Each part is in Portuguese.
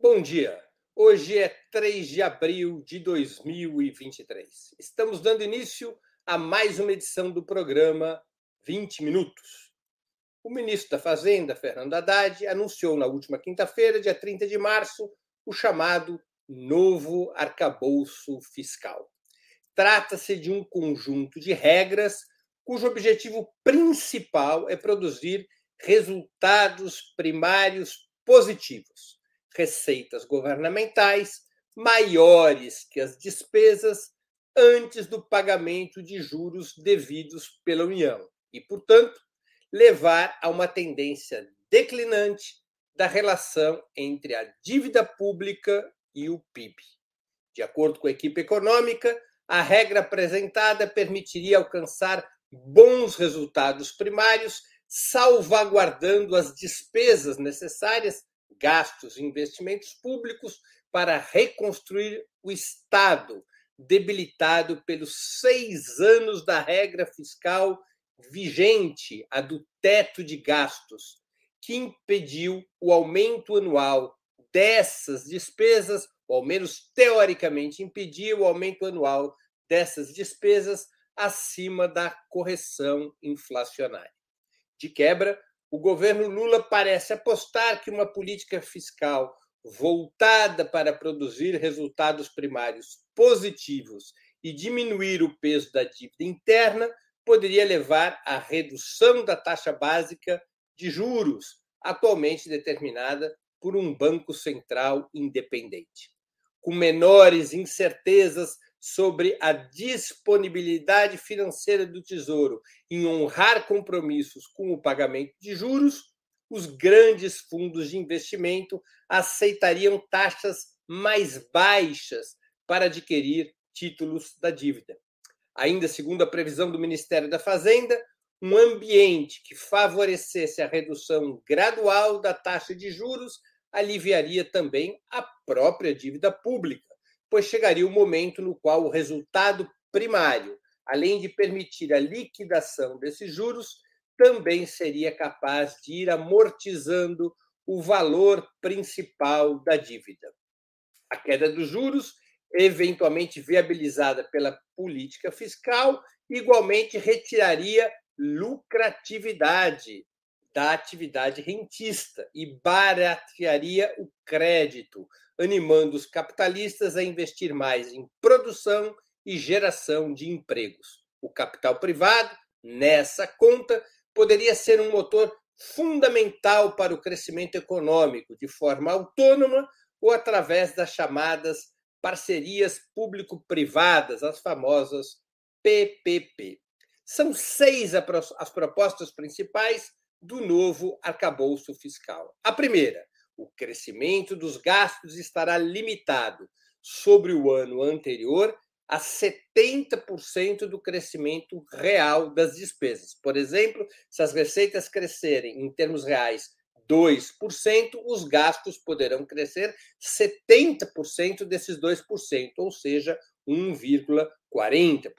Bom dia. Hoje é 3 de abril de 2023. Estamos dando início a mais uma edição do programa 20 Minutos. O ministro da Fazenda, Fernando Haddad, anunciou na última quinta-feira, dia 30 de março, o chamado novo arcabouço fiscal. Trata-se de um conjunto de regras cujo objetivo principal é produzir resultados primários positivos, receitas governamentais maiores que as despesas antes do pagamento de juros devidos pela União e, portanto, levar a uma tendência declinante da relação entre a dívida pública e o PIB. De acordo com a equipe econômica, a regra apresentada permitiria alcançar bons resultados primários, salvaguardando as despesas necessárias, gastos e investimentos públicos para reconstruir o Estado, debilitado pelos seis anos da regra fiscal vigente, a do teto de gastos, que impediu o aumento anual dessas despesas, ou ao menos teoricamente impediu o aumento anual dessas despesas acima da correção inflacionária. De quebra, o governo Lula parece apostar que uma política fiscal voltada para produzir resultados primários positivos e diminuir o peso da dívida interna poderia levar à redução da taxa básica de juros, atualmente determinada por um Banco Central independente. Com menores incertezas sobre a disponibilidade financeira do Tesouro em honrar compromissos com o pagamento de juros, os grandes fundos de investimento aceitariam taxas mais baixas para adquirir títulos da dívida. Ainda segundo a previsão do Ministério da Fazenda, um ambiente que favorecesse a redução gradual da taxa de juros aliviaria também a própria dívida pública pois chegaria o momento no qual o resultado primário, além de permitir a liquidação desses juros, também seria capaz de ir amortizando o valor principal da dívida. A queda dos juros, eventualmente viabilizada pela política fiscal, igualmente retiraria lucratividade da atividade rentista e baratearia o crédito, animando os capitalistas a investir mais em produção e geração de empregos. O capital privado, nessa conta, poderia ser um motor fundamental para o crescimento econômico, de forma autônoma ou através das chamadas parcerias público-privadas, as famosas PPP. São seis as propostas principais do novo arcabouço fiscal. A primeira, o crescimento dos gastos estará limitado sobre o ano anterior a 70% do crescimento real das despesas. Por exemplo, se as receitas crescerem em termos reais 2%, os gastos poderão crescer 70% desses 2%, ou seja, 1,40%.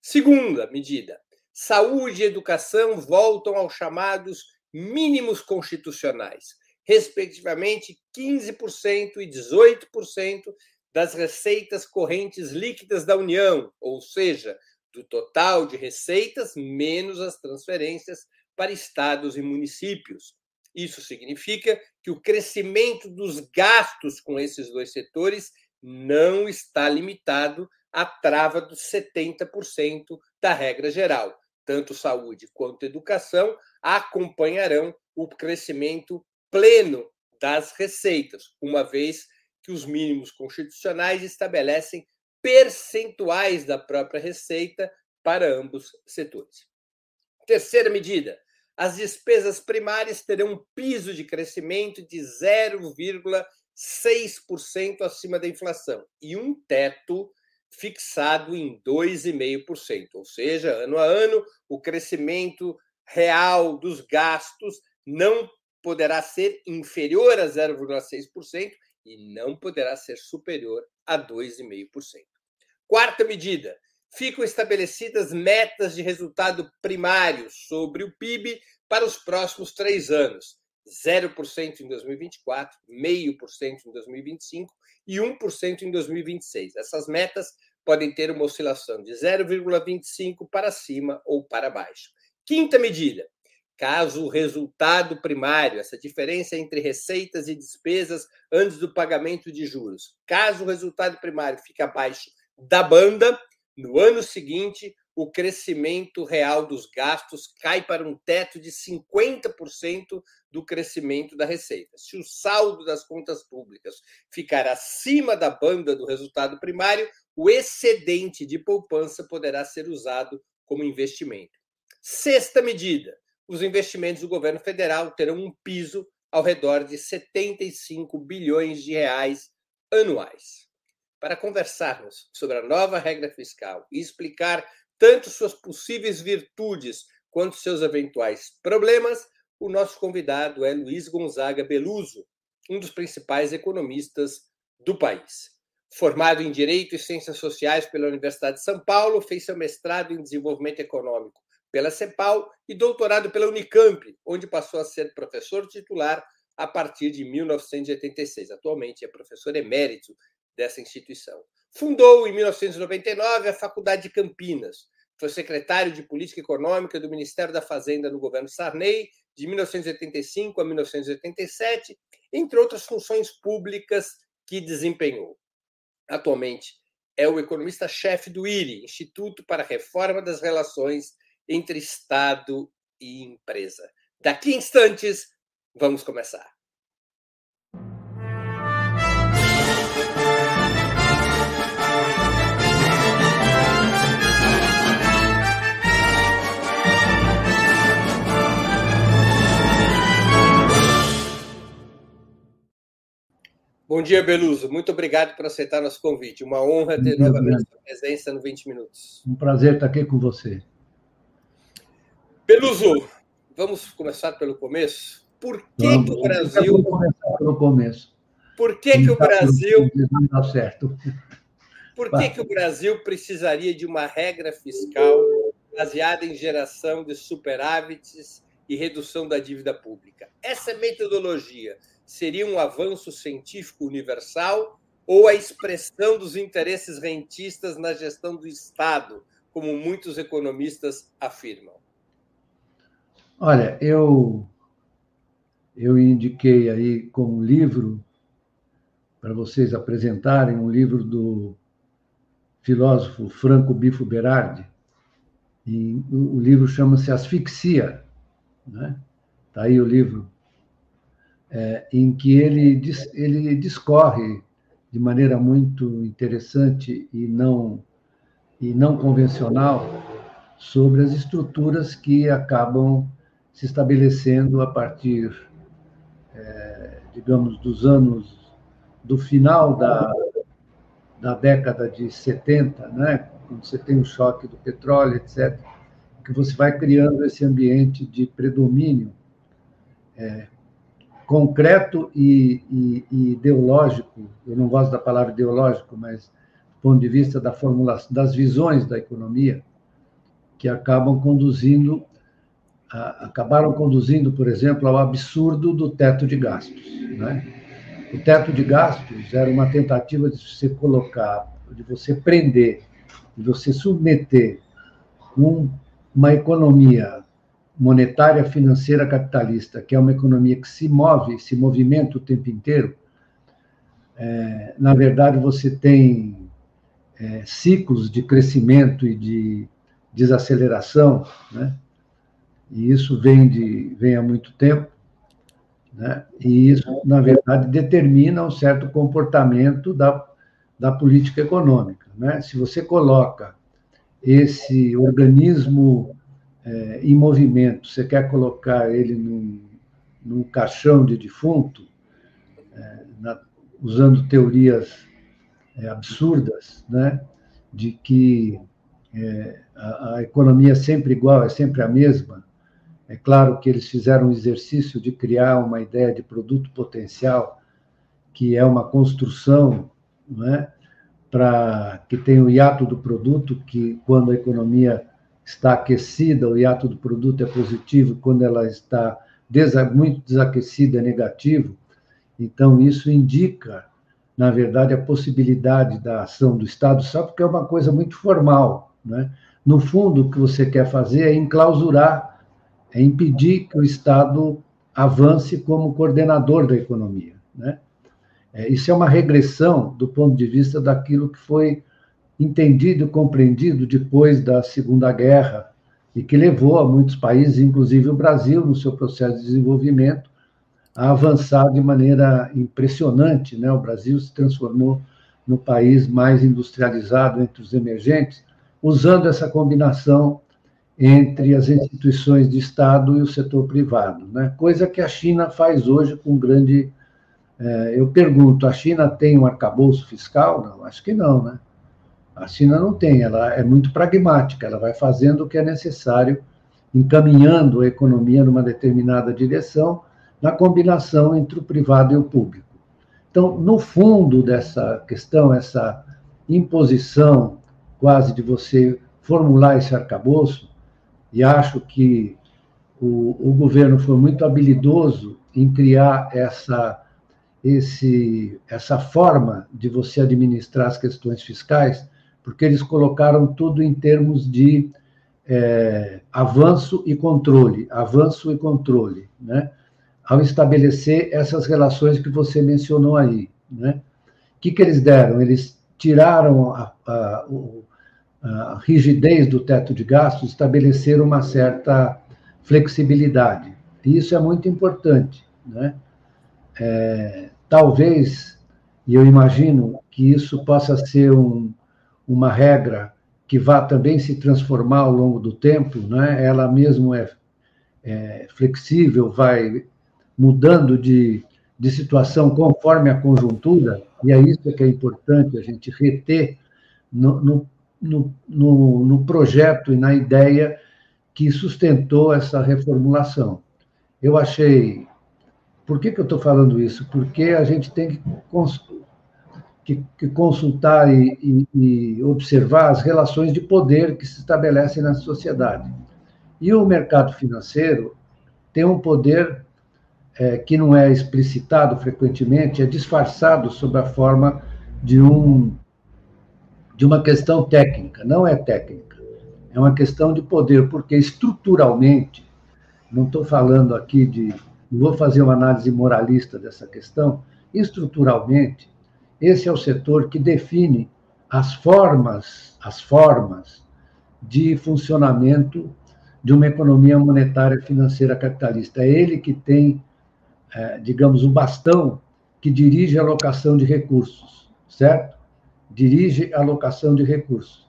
Segunda medida, saúde e educação voltam aos chamados mínimos constitucionais, respectivamente 15% e 18% das receitas correntes líquidas da União, ou seja, do total de receitas menos as transferências para estados e municípios. Isso significa que o crescimento dos gastos com esses dois setores não está limitado à trava dos 70% da regra geral tanto saúde quanto educação, acompanharão o crescimento pleno das receitas, uma vez que os mínimos constitucionais estabelecem percentuais da própria receita para ambos setores. Terceira medida: as despesas primárias terão um piso de crescimento de 0,6% acima da inflação e um teto fixado em 2,5%, ou seja, ano a ano, o crescimento real dos gastos não poderá ser inferior a 0,6% e não poderá ser superior a 2,5%. Quarta medida: ficam estabelecidas metas de resultado primário sobre o PIB para os próximos três anos, 0% em 2024, 0,5% em 2025 e 1% em 2026. Essas metas podem ter uma oscilação de 0,25 para cima ou para baixo. Quinta medida: caso o resultado primário, essa diferença entre receitas e despesas antes do pagamento de juros, caso o resultado primário fique abaixo da banda, no ano seguinte o crescimento real dos gastos cai para um teto de 50% do crescimento da receita. Se o saldo das contas públicas ficar acima da banda do resultado primário, o excedente de poupança poderá ser usado como investimento. Sexta medida: os investimentos do governo federal terão um piso ao redor de 75 bilhões de reais anuais. Para conversarmos sobre a nova regra fiscal e explicar tanto suas possíveis virtudes quanto seus eventuais problemas, o nosso convidado é Luiz Gonzaga Beluso, um dos principais economistas do país. Formado em Direito e Ciências Sociais pela Universidade de São Paulo, fez seu mestrado em Desenvolvimento Econômico pela CEPAL e doutorado pela Unicamp, onde passou a ser professor titular a partir de 1986. Atualmente é professor emérito dessa instituição. Fundou, em 1999, a Faculdade de Campinas. Foi secretário de Política Econômica do Ministério da Fazenda no governo Sarney, de 1985 a 1987, entre outras funções públicas que desempenhou. Atualmente, é o economista-chefe do IRI, Instituto para a Reforma das Relações entre Estado e Empresa. Daqui a instantes, vamos começar. Bom dia, Beluso. Muito obrigado por aceitar nosso convite. Uma honra ter novamente sua presença no 20 Minutos. Um prazer estar aqui com você. Beluso, vamos começar pelo começo. Por que, vamos, que o Brasil. Vamos começar pelo começo. Por que, que o Brasil. Não dá certo. Por que, que o Brasil precisaria de uma regra fiscal baseada em geração de superávites e redução da dívida pública? Essa metodologia seria um avanço científico universal ou a expressão dos interesses rentistas na gestão do Estado, como muitos economistas afirmam? Olha, eu eu indiquei aí como livro para vocês apresentarem um livro do filósofo Franco Bifo Berardi. E o livro chama-se Asfixia, né? Tá aí o livro é, em que ele, ele discorre de maneira muito interessante e não, e não convencional sobre as estruturas que acabam se estabelecendo a partir, é, digamos, dos anos do final da, da década de 70, né? quando você tem o choque do petróleo, etc., que você vai criando esse ambiente de predomínio é, concreto e, e, e, ideológico, eu não gosto da palavra ideológico, mas do ponto de vista da formulação, das visões da economia, que acabam conduzindo, a, acabaram conduzindo, por exemplo, ao absurdo do teto de gastos. Né? O teto de gastos era uma tentativa de você colocar, de você prender, de você submeter um, uma economia monetária financeira capitalista, que é uma economia que se move, se movimenta o tempo inteiro, é, na verdade você tem é, ciclos de crescimento e de desaceleração, né? E isso vem de vem há muito tempo, né? E isso na verdade determina um certo comportamento da da política econômica, né? Se você coloca esse organismo é, em movimento, você quer colocar ele num, num caixão de defunto, é, na, usando teorias é, absurdas, né, de que é, a, a, economia é sempre igual, é sempre a mesma. É claro que eles fizeram um exercício de criar uma ideia de produto potencial, que é uma construção, né, para que tem o hiato do produto, que quando a economia está aquecida, o hiato do produto é positivo, quando ela está muito desaquecido é negativo, então isso indica, na verdade, a possibilidade da ação do Estado, só porque é uma coisa muito formal. Né? No fundo, o que você quer fazer é enclausurar, é impedir que o Estado avance como coordenador da economia. Né? É, isso é uma regressão do ponto de vista daquilo que foi entendido e compreendido depois da Segunda Guerra e que levou a muitos países, inclusive o Brasil, no seu processo de desenvolvimento, a avançar de maneira impressionante. Né? O Brasil se transformou no país mais industrializado entre os emergentes, usando essa combinação entre as instituições de Estado e o setor privado, né? coisa que a China faz hoje com grande. É, eu pergunto: a China tem um arcabouço fiscal? Não, acho que não, né? A China não tem, ela é muito pragmática, ela vai fazendo o que é necessário, encaminhando a economia numa determinada direção, na combinação entre o privado e o público. Então, no fundo dessa questão, essa imposição quase de você formular esse arcabouço, e acho que o, o governo foi muito habilidoso em criar essa, esse, essa forma de você administrar as questões fiscais, porque eles colocaram tudo em termos de é, avanço e controle, avanço e controle, né? Ao estabelecer essas relações que você mencionou aí, né? O que, que eles deram? Eles tiraram a, a, a rigidez do teto de gastos, estabeleceram uma certa flexibilidade. E isso é muito importante, né? É, talvez, e eu imagino que isso possa ser um, uma regra que vá também se transformar ao longo do tempo, né? ela mesmo é, é flexível, vai mudando de, de situação conforme a conjuntura, e é isso que é importante a gente reter no, no, no, no, projeto e na ideia que sustentou essa reformulação. Eu achei. Por que, que eu estou falando isso? Porque a gente tem que que, que consultar e, e, e, observar as relações de poder que se estabelecem na sociedade. E o mercado financeiro tem um poder é, que não é explicitado frequentemente, é disfarçado sob a forma de um de uma questão técnica. Não é técnica, é uma questão de poder, porque estruturalmente, não estou falando aqui de, não vou fazer uma análise moralista dessa questão, estruturalmente esse é o setor que define as formas, as formas de funcionamento de uma economia monetária financeira capitalista. É ele que tem, é, digamos, o bastão que dirige a alocação de recursos, certo? Dirige a alocação de recursos.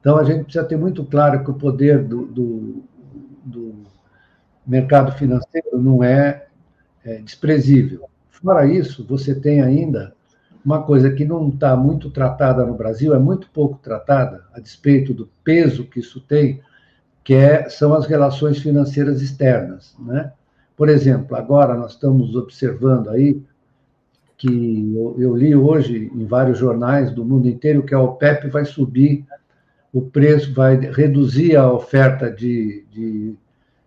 Então, a gente precisa ter muito claro que o poder do, do, do mercado financeiro não é, é desprezível. Fora isso, você tem ainda uma coisa que não está muito tratada no Brasil, é muito pouco tratada, a despeito do peso que isso tem, que é, são as relações financeiras externas. Né? Por exemplo, agora nós estamos observando aí que eu, eu, li hoje em vários jornais do mundo inteiro que a OPEP vai subir o preço, vai reduzir a oferta de, de,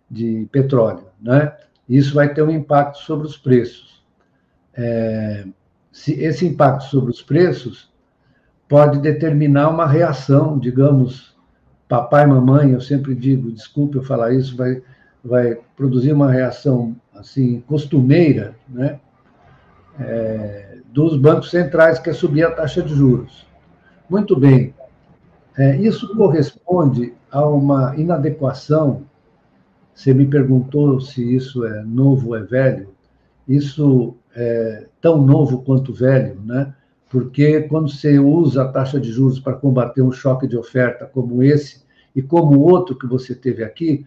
de petróleo. Né? Isso vai ter um impacto sobre os preços. É, esse impacto sobre os preços pode determinar uma reação, digamos, papai, mamãe, eu sempre digo, desculpe eu falar isso, vai, vai produzir uma reação assim costumeira, né, é, dos bancos centrais que é subir a taxa de juros. Muito bem, é, isso corresponde a uma inadequação. Você me perguntou se isso é novo ou é velho. Isso é tão novo quanto velho, né? Porque quando você usa a taxa de juros para combater um choque de oferta como esse e como o outro que você teve aqui,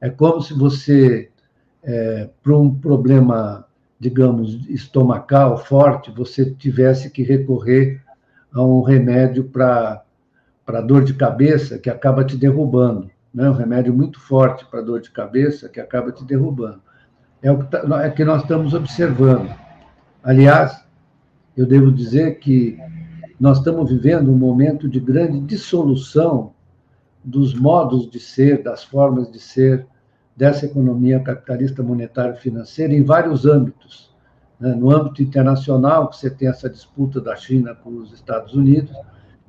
é como se você, é, para um problema, digamos, estomacal forte, você tivesse que recorrer a um remédio para para dor de cabeça que acaba te derrubando, né? Um remédio muito forte para dor de cabeça que acaba te derrubando. É o que, tá, é que nós estamos observando. Aliás, eu devo dizer que nós estamos vivendo um momento de grande dissolução dos modos de ser, das formas de ser dessa economia capitalista monetária financeira em vários âmbitos. Né? No âmbito internacional, que você tem essa disputa da China com os Estados Unidos,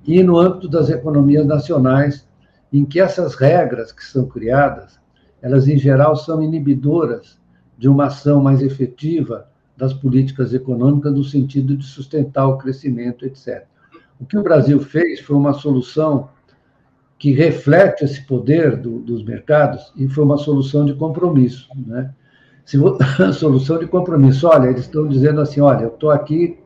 e no âmbito das economias nacionais, em que essas regras que são criadas, elas em geral são inibidoras de uma ação mais efetiva das políticas econômicas no sentido de sustentar o crescimento, etc. O que o Brasil fez foi uma solução que reflete esse poder do, dos mercados e foi uma solução de compromisso, né? Se, solução de compromisso. Olha, eles estão dizendo assim, olha, eu estou aqui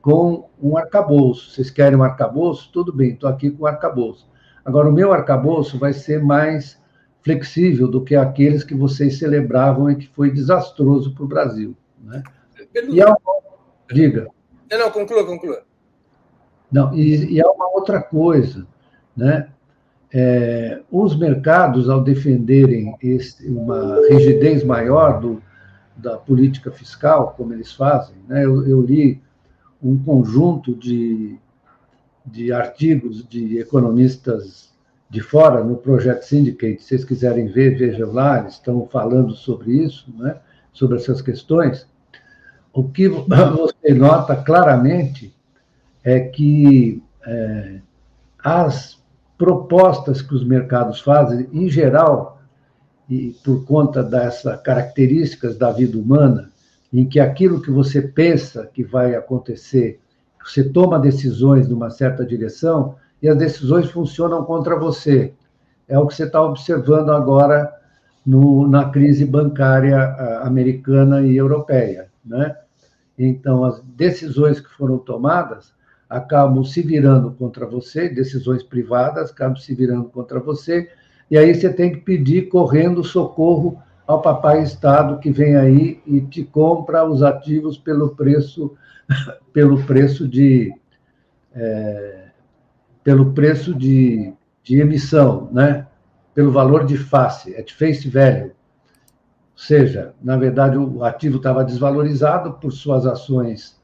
com um arcabouço. Vocês querem um arcabouço? Tudo bem, estou aqui com um arcabouço. Agora, o meu arcabouço vai ser mais flexível do que aqueles que vocês celebravam e que foi desastroso para o Brasil. Né? E há uma... Diga. Não, não, conclua, conclua. Não, e, e há uma outra coisa, né? É, os mercados, ao defenderem esse, uma rigidez maior do, da política fiscal, como eles fazem, né? eu, eu li um conjunto de, de artigos de economistas de fora no Project Syndicate. Se vocês quiserem ver, vejam lá, eles estão falando sobre isso, né? sobre essas questões. O que você nota claramente é que é, as propostas que os mercados fazem, em geral, e por conta dessas características da vida humana, em que aquilo que você pensa que vai acontecer, você toma decisões numa certa direção e as decisões funcionam contra você. É o que você está observando agora no, na crise bancária americana e europeia. Né? Então, as decisões que foram tomadas acabam se virando contra você, decisões privadas acabam se virando contra você, e aí você tem que pedir correndo socorro ao papai Estado que vem aí e te compra os ativos pelo preço pelo preço de é, pelo preço de, de emissão, né? Pelo valor de face, é de face value. Seja, na verdade, o ativo estava desvalorizado por suas ações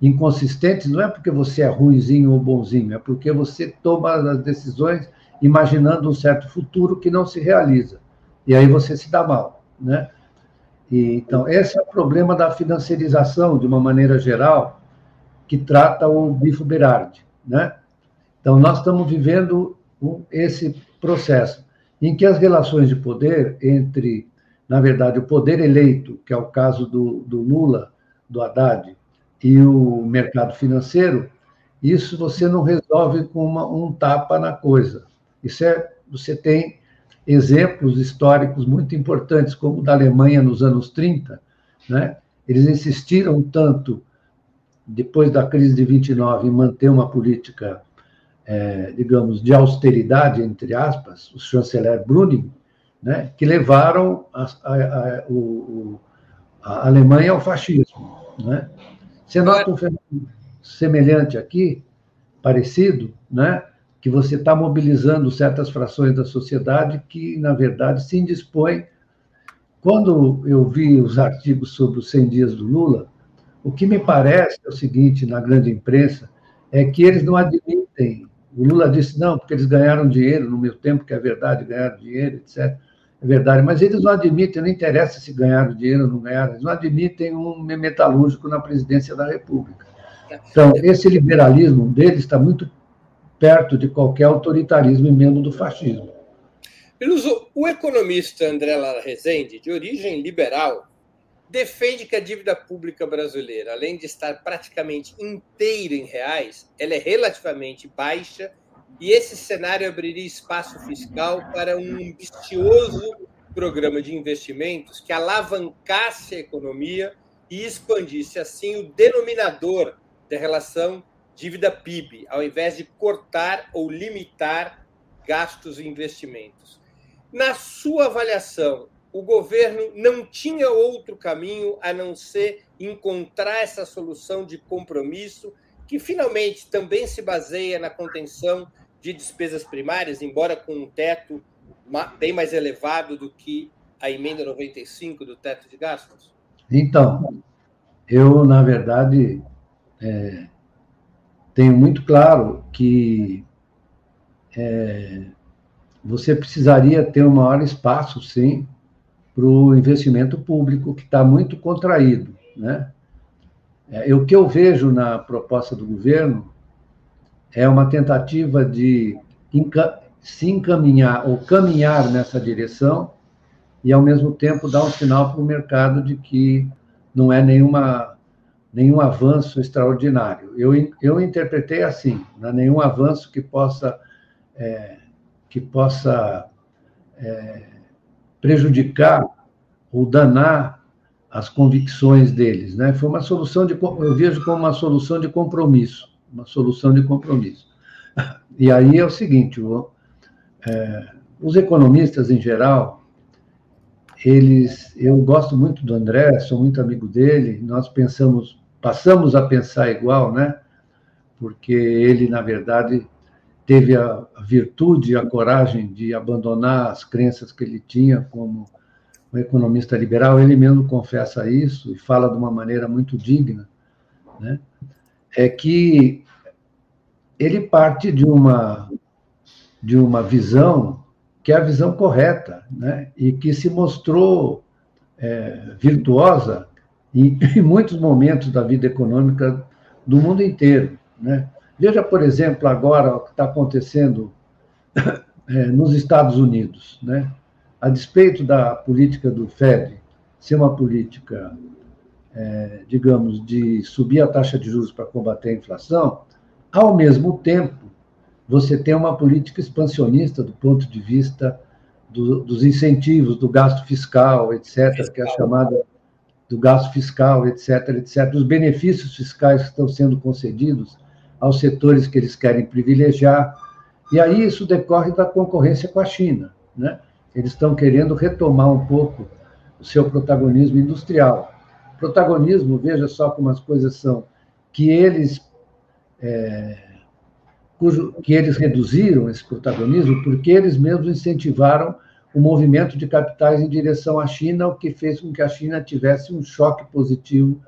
inconsistentes, não é porque você é ruizinho ou bonzinho, é porque você toma as decisões imaginando um certo futuro que não se realiza. E aí você se dá mal, né? E, então, esse é o problema da financiarização, de uma maneira geral, que trata o Bifo Berardi, né? Então, nós estamos vivendo esse processo em que as relações de poder entre, na verdade, o poder eleito, que é o caso do, do Lula, do Haddad, e o mercado financeiro, isso você não resolve com uma, um tapa na coisa. Isso é, você tem exemplos históricos muito importantes, como o da Alemanha nos anos 30, né? Eles insistiram tanto, depois da crise de 29, em manter uma política, é, digamos, de austeridade, entre aspas, o chanceler Brüning, né? que levaram a, a, a, o, a Alemanha ao fascismo. Né? Você nota um fenômeno semelhante aqui, parecido, né? que você está mobilizando certas frações da sociedade que, na verdade, se indispõem. Quando eu vi os artigos sobre os 100 dias do Lula, o que me parece é o seguinte, na grande imprensa, é que eles não admitem. O Lula disse, não, porque eles ganharam dinheiro no meu tempo, que é verdade, ganharam dinheiro, etc é verdade, mas eles não admitem, não interessa se ganharam dinheiro ou não ganharam, eles não admitem um metalúrgico na presidência da República. Então, esse liberalismo deles está muito perto de qualquer autoritarismo e mesmo do fascismo. Peluso, o economista André Lara Rezende, de origem liberal, defende que a dívida pública brasileira, além de estar praticamente inteira em reais, ela é relativamente baixa e esse cenário abriria espaço fiscal para um ambicioso programa de investimentos que alavancasse a economia e expandisse assim o denominador da relação dívida-PIB, ao invés de cortar ou limitar gastos e investimentos. Na sua avaliação, o governo não tinha outro caminho a não ser encontrar essa solução de compromisso, que finalmente também se baseia na contenção de despesas primárias, embora com um teto bem mais elevado do que a emenda 95 do teto de gastos? Então, eu, na verdade, é, tenho muito claro que é, você precisaria ter um maior espaço, sim, para o investimento público, que está muito contraído. Né? É, o que eu vejo na proposta do governo é uma tentativa de se encaminhar ou caminhar nessa direção e, ao mesmo tempo, dar um sinal para o mercado de que não é nenhuma, nenhum avanço extraordinário. Eu, eu interpretei assim, não é nenhum avanço que possa, é, que possa é, prejudicar ou danar as convicções deles. Né? Foi uma solução de, eu vejo como uma solução de compromisso, uma solução de compromisso. E aí é o seguinte, o, é, os economistas em geral, eles, eu gosto muito do André, sou muito amigo dele, nós pensamos, passamos a pensar igual, né? Porque ele, na verdade, teve a virtude a coragem de abandonar as crenças que ele tinha como um economista liberal, ele mesmo confessa isso e fala de uma maneira muito digna, né? É que ele parte de uma de uma visão que é a visão correta, né? e que se mostrou é, virtuosa em, em, muitos momentos da vida econômica do mundo inteiro. Né? Veja, por exemplo, agora o que está acontecendo é, nos Estados Unidos. Né? A despeito da política do Fed ser uma política, é, digamos, de subir a taxa de juros para combater a inflação, ao mesmo tempo, você tem uma política expansionista do ponto de vista do, dos incentivos, do gasto fiscal, etc., fiscal. que é a chamada do gasto fiscal, etc., etc., dos benefícios fiscais que estão sendo concedidos aos setores que eles querem privilegiar. E aí isso decorre da concorrência com a China. Né? Eles estão querendo retomar um pouco o seu protagonismo industrial. Protagonismo, veja só como as coisas são, que eles é, cujo, que eles reduziram esse protagonismo porque eles mesmos incentivaram o movimento de capitais em direção à China, o que fez com que a China tivesse um choque positivo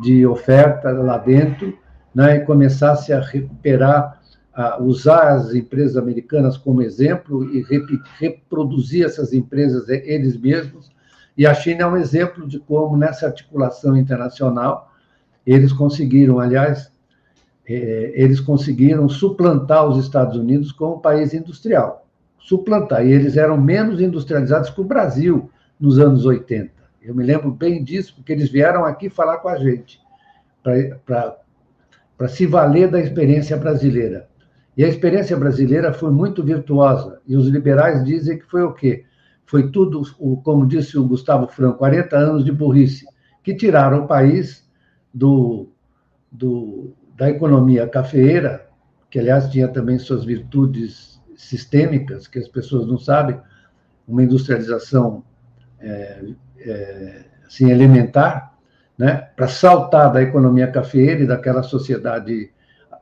de oferta lá dentro né, e começasse a recuperar, a usar as empresas americanas como exemplo e reproduzir essas empresas eles mesmos. E a China é um exemplo de como, nessa articulação internacional, eles conseguiram, aliás, é, eles conseguiram suplantar os Estados Unidos como país industrial. Suplantar. E eles eram menos industrializados que o Brasil nos anos 80. Eu me lembro bem disso, porque eles vieram aqui falar com a gente, para se valer da experiência brasileira. E a experiência brasileira foi muito virtuosa. E os liberais dizem que foi o quê? Foi tudo, como disse o Gustavo Franco, 40 anos de burrice, que tiraram o país do, do, da economia cafeeira, que aliás tinha também suas virtudes sistêmicas, que as pessoas não sabem, uma industrialização é, é, assim, elementar, né, para saltar da economia cafeeira e daquela sociedade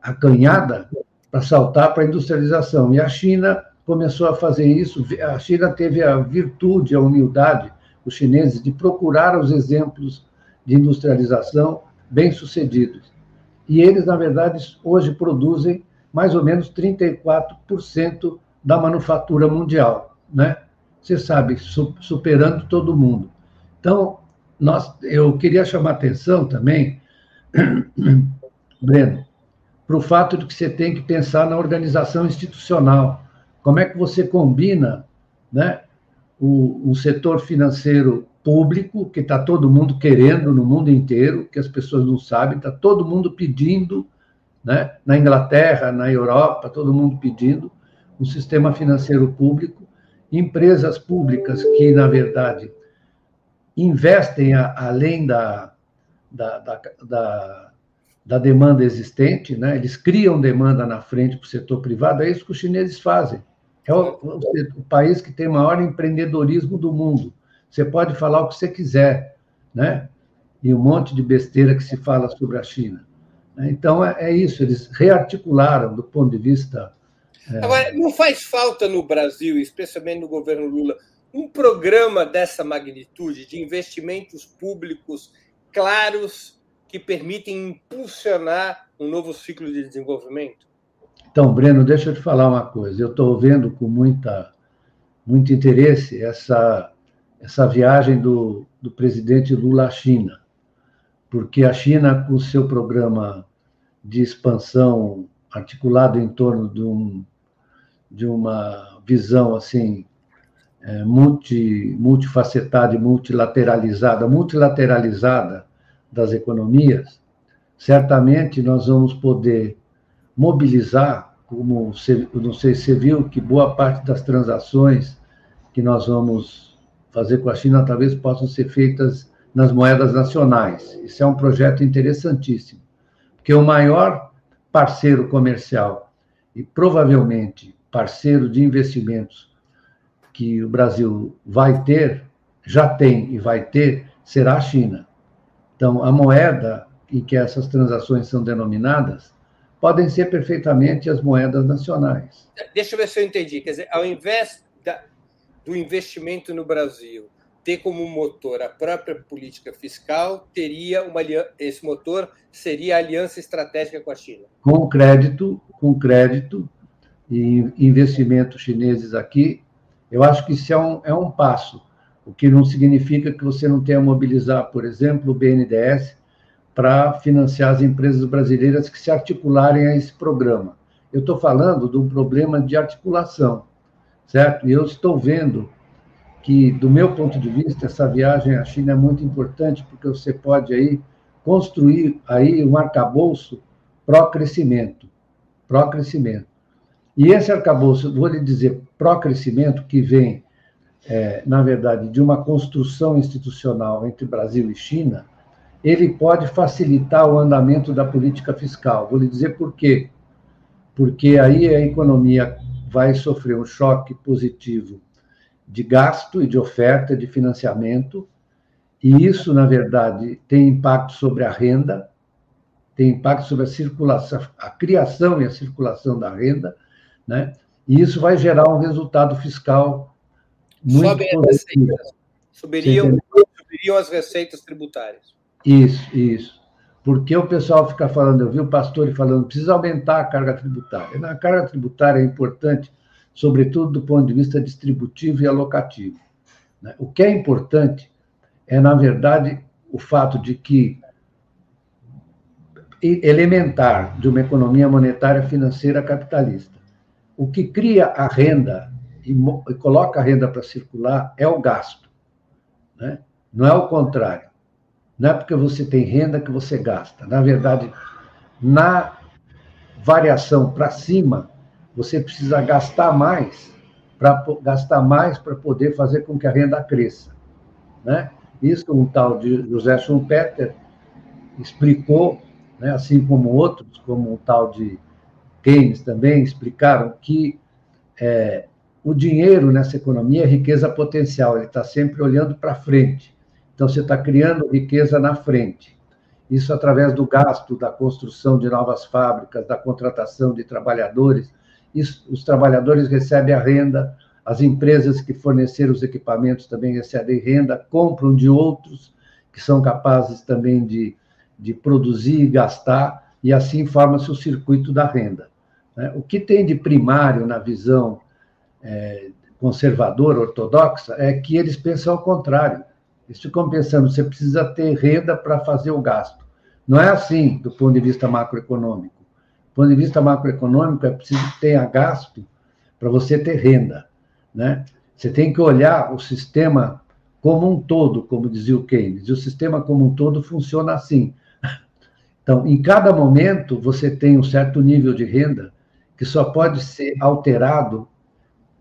acanhada, para saltar para a industrialização. E a China começou a fazer isso, a China teve a virtude, a humildade, os chineses, de procurar os exemplos de industrialização bem-sucedidos e eles, na verdade, hoje produzem mais ou menos 34% da manufatura mundial, né? Você sabe, superando todo mundo. Então, nós, eu queria chamar atenção também, Breno, para o fato de que você tem que pensar na organização institucional. Como é que você combina né, o, o setor financeiro público que está todo mundo querendo no mundo inteiro, que as pessoas não sabem, está todo mundo pedindo, né? na Inglaterra, na Europa, todo mundo pedindo um sistema financeiro público, empresas públicas que, na verdade, investem a, além da, da, da, da, da demanda existente, né? eles criam demanda na frente para o setor privado, é isso que os chineses fazem. É o, o, país que tem maior empreendedorismo do mundo. Você pode falar o que você quiser, né? E um monte de besteira que se fala sobre a China. Então, é, é isso, eles rearticularam do ponto de vista. É... Agora, não faz falta no Brasil, especialmente no governo Lula, um programa dessa magnitude de investimentos públicos claros que permitem impulsionar um novo ciclo de desenvolvimento? Então, Breno, deixa eu te falar uma coisa. Eu estou vendo com muita, muito interesse essa essa viagem do, do presidente Lula à China, porque a China, com o seu programa de expansão articulado em torno de, um, de uma visão assim é, multi, multifacetada e multilateralizada, multilateralizada das economias, certamente nós vamos poder mobilizar, como você, não sei se você viu, que boa parte das transações que nós vamos fazer com a China talvez possam ser feitas nas moedas nacionais. Isso é um projeto interessantíssimo, porque o maior parceiro comercial e provavelmente parceiro de investimentos que o Brasil vai ter, já tem e vai ter, será a China. Então, a moeda em que essas transações são denominadas podem ser perfeitamente as moedas nacionais. Deixa eu ver se eu entendi. Quer dizer, ao invés da, do investimento no Brasil ter como motor a própria política fiscal, teria uma esse motor seria a aliança estratégica com a China. Com crédito, com crédito e investimentos chineses aqui eu acho que isso é um, é um passo, o que não significa que você não tenha mobilizar, por exemplo, o BNDES para financiar as empresas brasileiras que se articularem a esse programa. Eu estou falando de um problema de articulação, certo? E eu estou vendo que, do meu ponto de vista, essa viagem à China é muito importante, porque você pode aí construir aí um arcabouço pró-crescimento, pró-crescimento. E esse arcabouço, vou lhe dizer, pró-crescimento, que vem, é, na verdade, de uma construção institucional entre Brasil e China, ele pode facilitar o andamento da política fiscal. Vou lhe dizer por quê. Porque aí a economia vai sofrer um choque positivo de gasto e de oferta de financiamento, e isso, na verdade, tem impacto sobre a renda, tem impacto sobre a circulação, a criação e a circulação da renda, né? E isso vai gerar um resultado fiscal muito Sobe positivo. Subiriam, subiriam as receitas tributárias. Isso, isso. Porque o pessoal fica falando, eu vi o pastor falando, precisa aumentar a carga tributária. A carga tributária é importante, sobretudo do ponto de vista distributivo e alocativo. Né? O que é importante é, na verdade, o fato de que elementar de uma economia monetária financeira capitalista o que cria a renda e, coloca a renda para circular é o gasto. Né? Não é o contrário. Não é porque você tem renda que você gasta. Na verdade, na variação para cima, você precisa gastar mais para gastar mais para poder fazer com que a renda cresça, né? Isso um tal de José Schumpeter explicou, né, assim como outros, como um tal de Keynes também explicaram que é, o dinheiro nessa economia é riqueza potencial, ele está sempre olhando para frente. Então, você está criando riqueza na frente. Isso através do gasto, da construção de novas fábricas, da contratação de trabalhadores. Isso, os trabalhadores recebem a renda, as empresas que forneceram os equipamentos também recebem renda, compram de outros que são capazes também de, de produzir e gastar, e assim forma-se o circuito da renda. Né? O que tem de primário na visão é, conservadora, ortodoxa, é que eles pensam ao contrário. Eles ficam pensando, você precisa ter renda para fazer o gasto. Não é assim do ponto de vista macroeconômico. Do ponto de vista macroeconômico, é preciso que tenha gasto para você ter renda. Né? Você tem que olhar o sistema como um todo, como dizia o Keynes, e o sistema como um todo funciona assim. Então, em cada momento, você tem um certo nível de renda que só pode ser alterado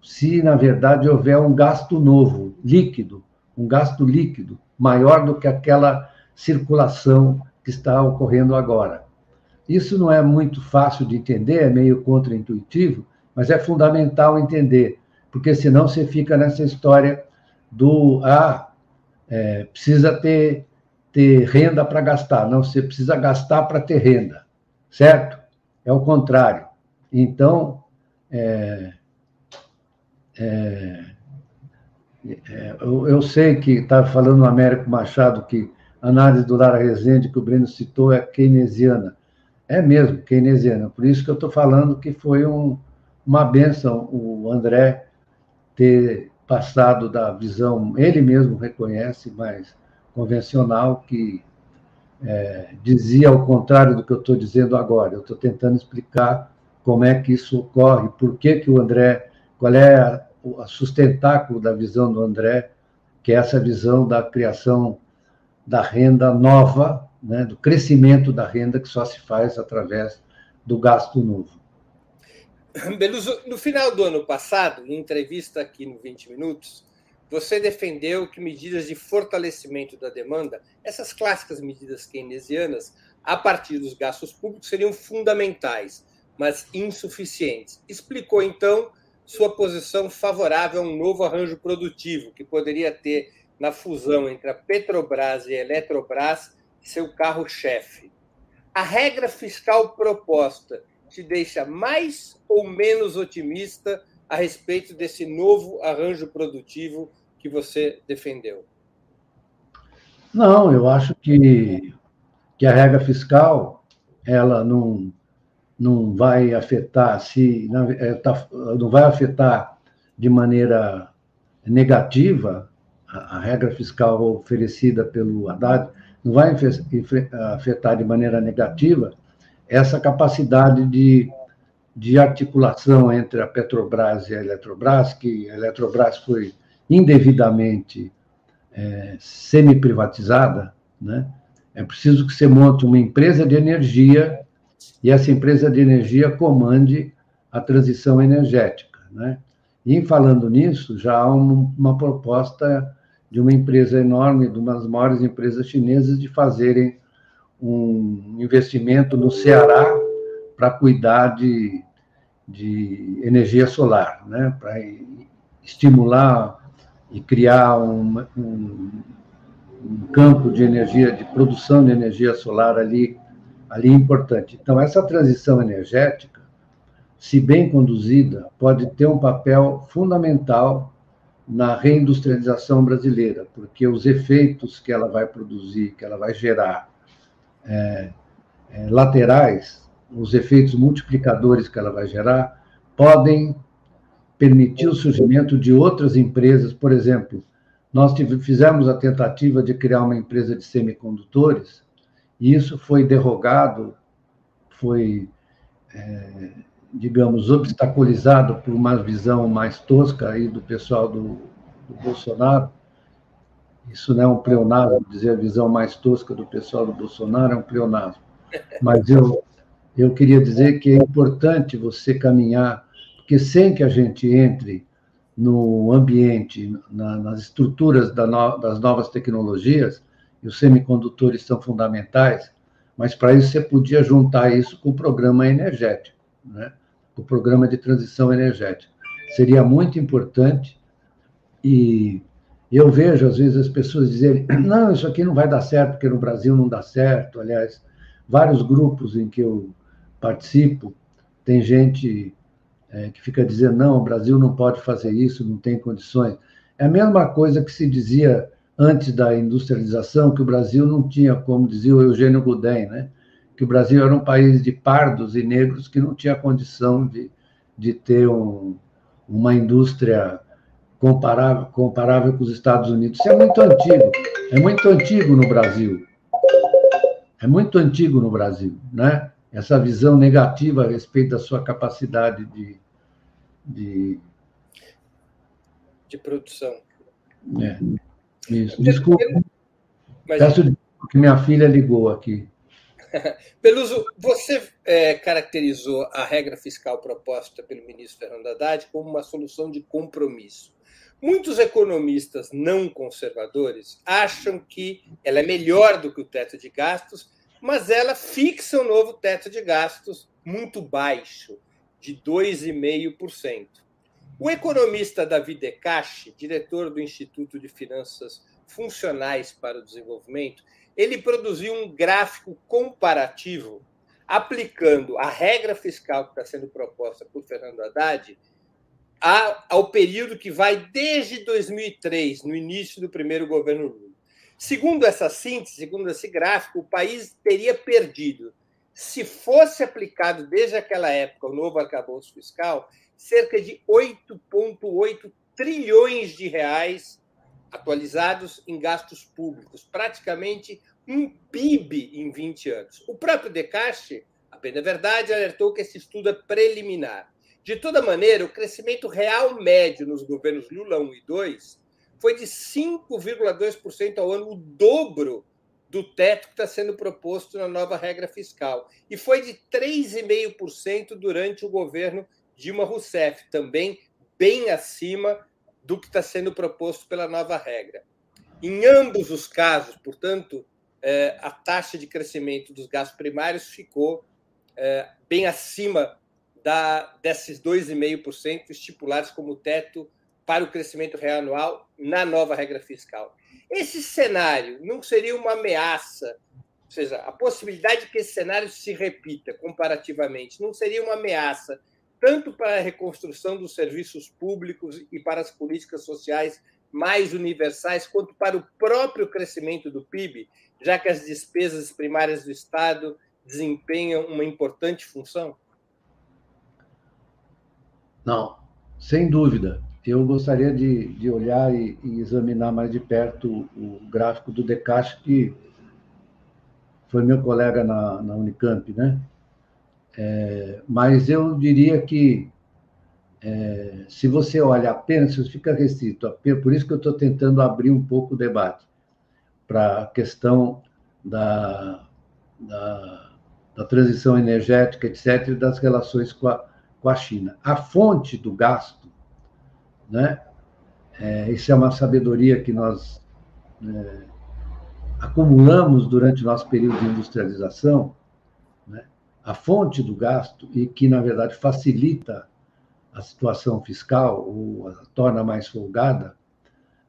se, na verdade, houver um gasto novo, líquido, um gasto líquido, maior do que aquela circulação que está ocorrendo agora. Isso não é muito fácil de entender, é meio contraintuitivo, mas é fundamental entender, porque senão você fica nessa história do ah, é, precisa ter, ter renda para gastar. Não, você precisa gastar para ter renda, certo? É o contrário. Então, é, é, eu, eu, sei que está falando o Américo Machado que a análise do Lara Rezende que o Breno citou é keynesiana. É mesmo, keynesiana. Por isso que eu estou falando que foi um, uma benção o André ter passado da visão, ele mesmo reconhece, mais convencional, que é, dizia ao contrário do que eu estou dizendo agora. Eu estou tentando explicar como é que isso ocorre, por que, que o André, qual é a, a sustentáculo da visão do André, que é essa visão da criação da renda nova, né, do crescimento da renda que só se faz através do gasto novo. Beluso, no final do ano passado, em entrevista aqui no 20 Minutos, você defendeu que medidas de fortalecimento da demanda, essas clássicas medidas keynesianas, a partir dos gastos públicos, seriam fundamentais, mas insuficientes. Explicou, então, sua posição favorável a um novo arranjo produtivo, que poderia ter, na fusão entre a Petrobras e a Eletrobras, seu carro-chefe. A regra fiscal proposta te deixa mais ou menos otimista a respeito desse novo arranjo produtivo que você defendeu? Não, eu acho que, que a regra fiscal ela não, não vai afetar se não, é, tá, não vai afetar de maneira negativa a, a regra fiscal oferecida pelo Haddad não vai afetar de maneira negativa essa capacidade de, de articulação entre a Petrobras e a Eletrobras, que a Eletrobras foi indevidamente é, semi-privatizada, né? é preciso que você monte uma empresa de energia e essa empresa de energia comande a transição energética. Né? E falando nisso, já há uma, proposta de uma empresa enorme, de uma das maiores empresas chinesas, de fazerem um investimento no Ceará para cuidar de, de energia solar, né? para estimular e criar um, um, um, campo de energia, de produção de energia solar ali, ali importante. Então, essa transição energética, se bem conduzida, pode ter um papel fundamental na reindustrialização brasileira, porque os efeitos que ela vai produzir, que ela vai gerar é, é, laterais, os efeitos multiplicadores que ela vai gerar, podem permitir o surgimento de outras empresas. Por exemplo, nós fizemos a tentativa de criar uma empresa de semicondutores, e isso foi derrogado, foi, é, digamos, obstaculizado por uma visão mais tosca aí do pessoal do, do Bolsonaro. Isso não é um pleonasmo, dizer a visão mais tosca do pessoal do Bolsonaro é um pleonasmo. Mas eu, eu queria dizer que é importante você caminhar porque sem que a gente entre no ambiente, na, nas estruturas da no, das novas tecnologias, e os semicondutores são fundamentais, mas para isso você podia juntar isso com o programa energético, né? o programa de transição energética. Seria muito importante e eu vejo, às vezes, as pessoas dizerem: não, isso aqui não vai dar certo, porque no Brasil não dá certo. Aliás, vários grupos em que eu participo, tem gente é, que fica dizendo, não, o Brasil não pode fazer isso, não tem condições. É a mesma coisa que se dizia antes da industrialização, que o Brasil não tinha, como dizia o Eugênio Goudin, né? que o Brasil era um país de pardos e negros que não tinha condição de, de ter um, uma indústria comparável, comparável com os Estados Unidos. Isso é muito antigo, é muito antigo no Brasil. É muito antigo no Brasil, né? Essa visão negativa a respeito da sua capacidade de, de, de produção. É, isso. Desculpa. Mas... Peço desculpa que minha filha ligou aqui. Peluso, você é, caracterizou a regra fiscal proposta pelo ministro Fernando Haddad como uma solução de compromisso. Muitos economistas não conservadores acham que ela é melhor do que o teto de gastos, mas ela fixa um novo teto de gastos muito baixo, de 2,5%. O economista David Decache, diretor do Instituto de Finanças Funcionais para o Desenvolvimento, ele produziu um gráfico comparativo aplicando a regra fiscal que está sendo proposta por Fernando Haddad ao período que vai desde 2003, no início do primeiro governo Lula. Segundo essa síntese, segundo esse gráfico, o país teria perdido se fosse aplicado desde aquela época o novo arcabouço fiscal, cerca de 8,8 trilhões de reais atualizados em gastos públicos, praticamente um PIB em 20 anos. O próprio Descartes, a bem da verdade, alertou que esse estudo é preliminar. De toda maneira, o crescimento real médio nos governos Lula 1 e 2 foi de 5,2% ao ano, o dobro do teto que está sendo proposto na nova regra fiscal. E foi de 3,5% durante o governo Dilma Rousseff, também bem acima do que está sendo proposto pela nova regra. Em ambos os casos, portanto, é, a taxa de crescimento dos gastos primários ficou é, bem acima da, desses 2,5% estipulados como teto para o crescimento real anual na nova regra fiscal. Esse cenário não seria uma ameaça, ou seja, a possibilidade de que esse cenário se repita comparativamente, não seria uma ameaça tanto para a reconstrução dos serviços públicos e para as políticas sociais mais universais, quanto para o próprio crescimento do PIB, já que as despesas primárias do Estado desempenham uma importante função? Não, sem dúvida. Eu gostaria de, de olhar e, e, examinar mais de perto o, o gráfico do Descartes, que foi meu colega na, na Unicamp, né? É, mas eu diria que é, se você olha apenas, você fica restrito. Por isso que eu estou tentando abrir um pouco o debate para a questão da, da, da, transição energética, etc., e das relações com a, com a China. A fonte do gasto, né? É, isso é uma sabedoria que nós é, acumulamos durante o nosso período de industrialização? A fonte do gasto e que, na verdade, facilita a situação fiscal ou a torna mais folgada,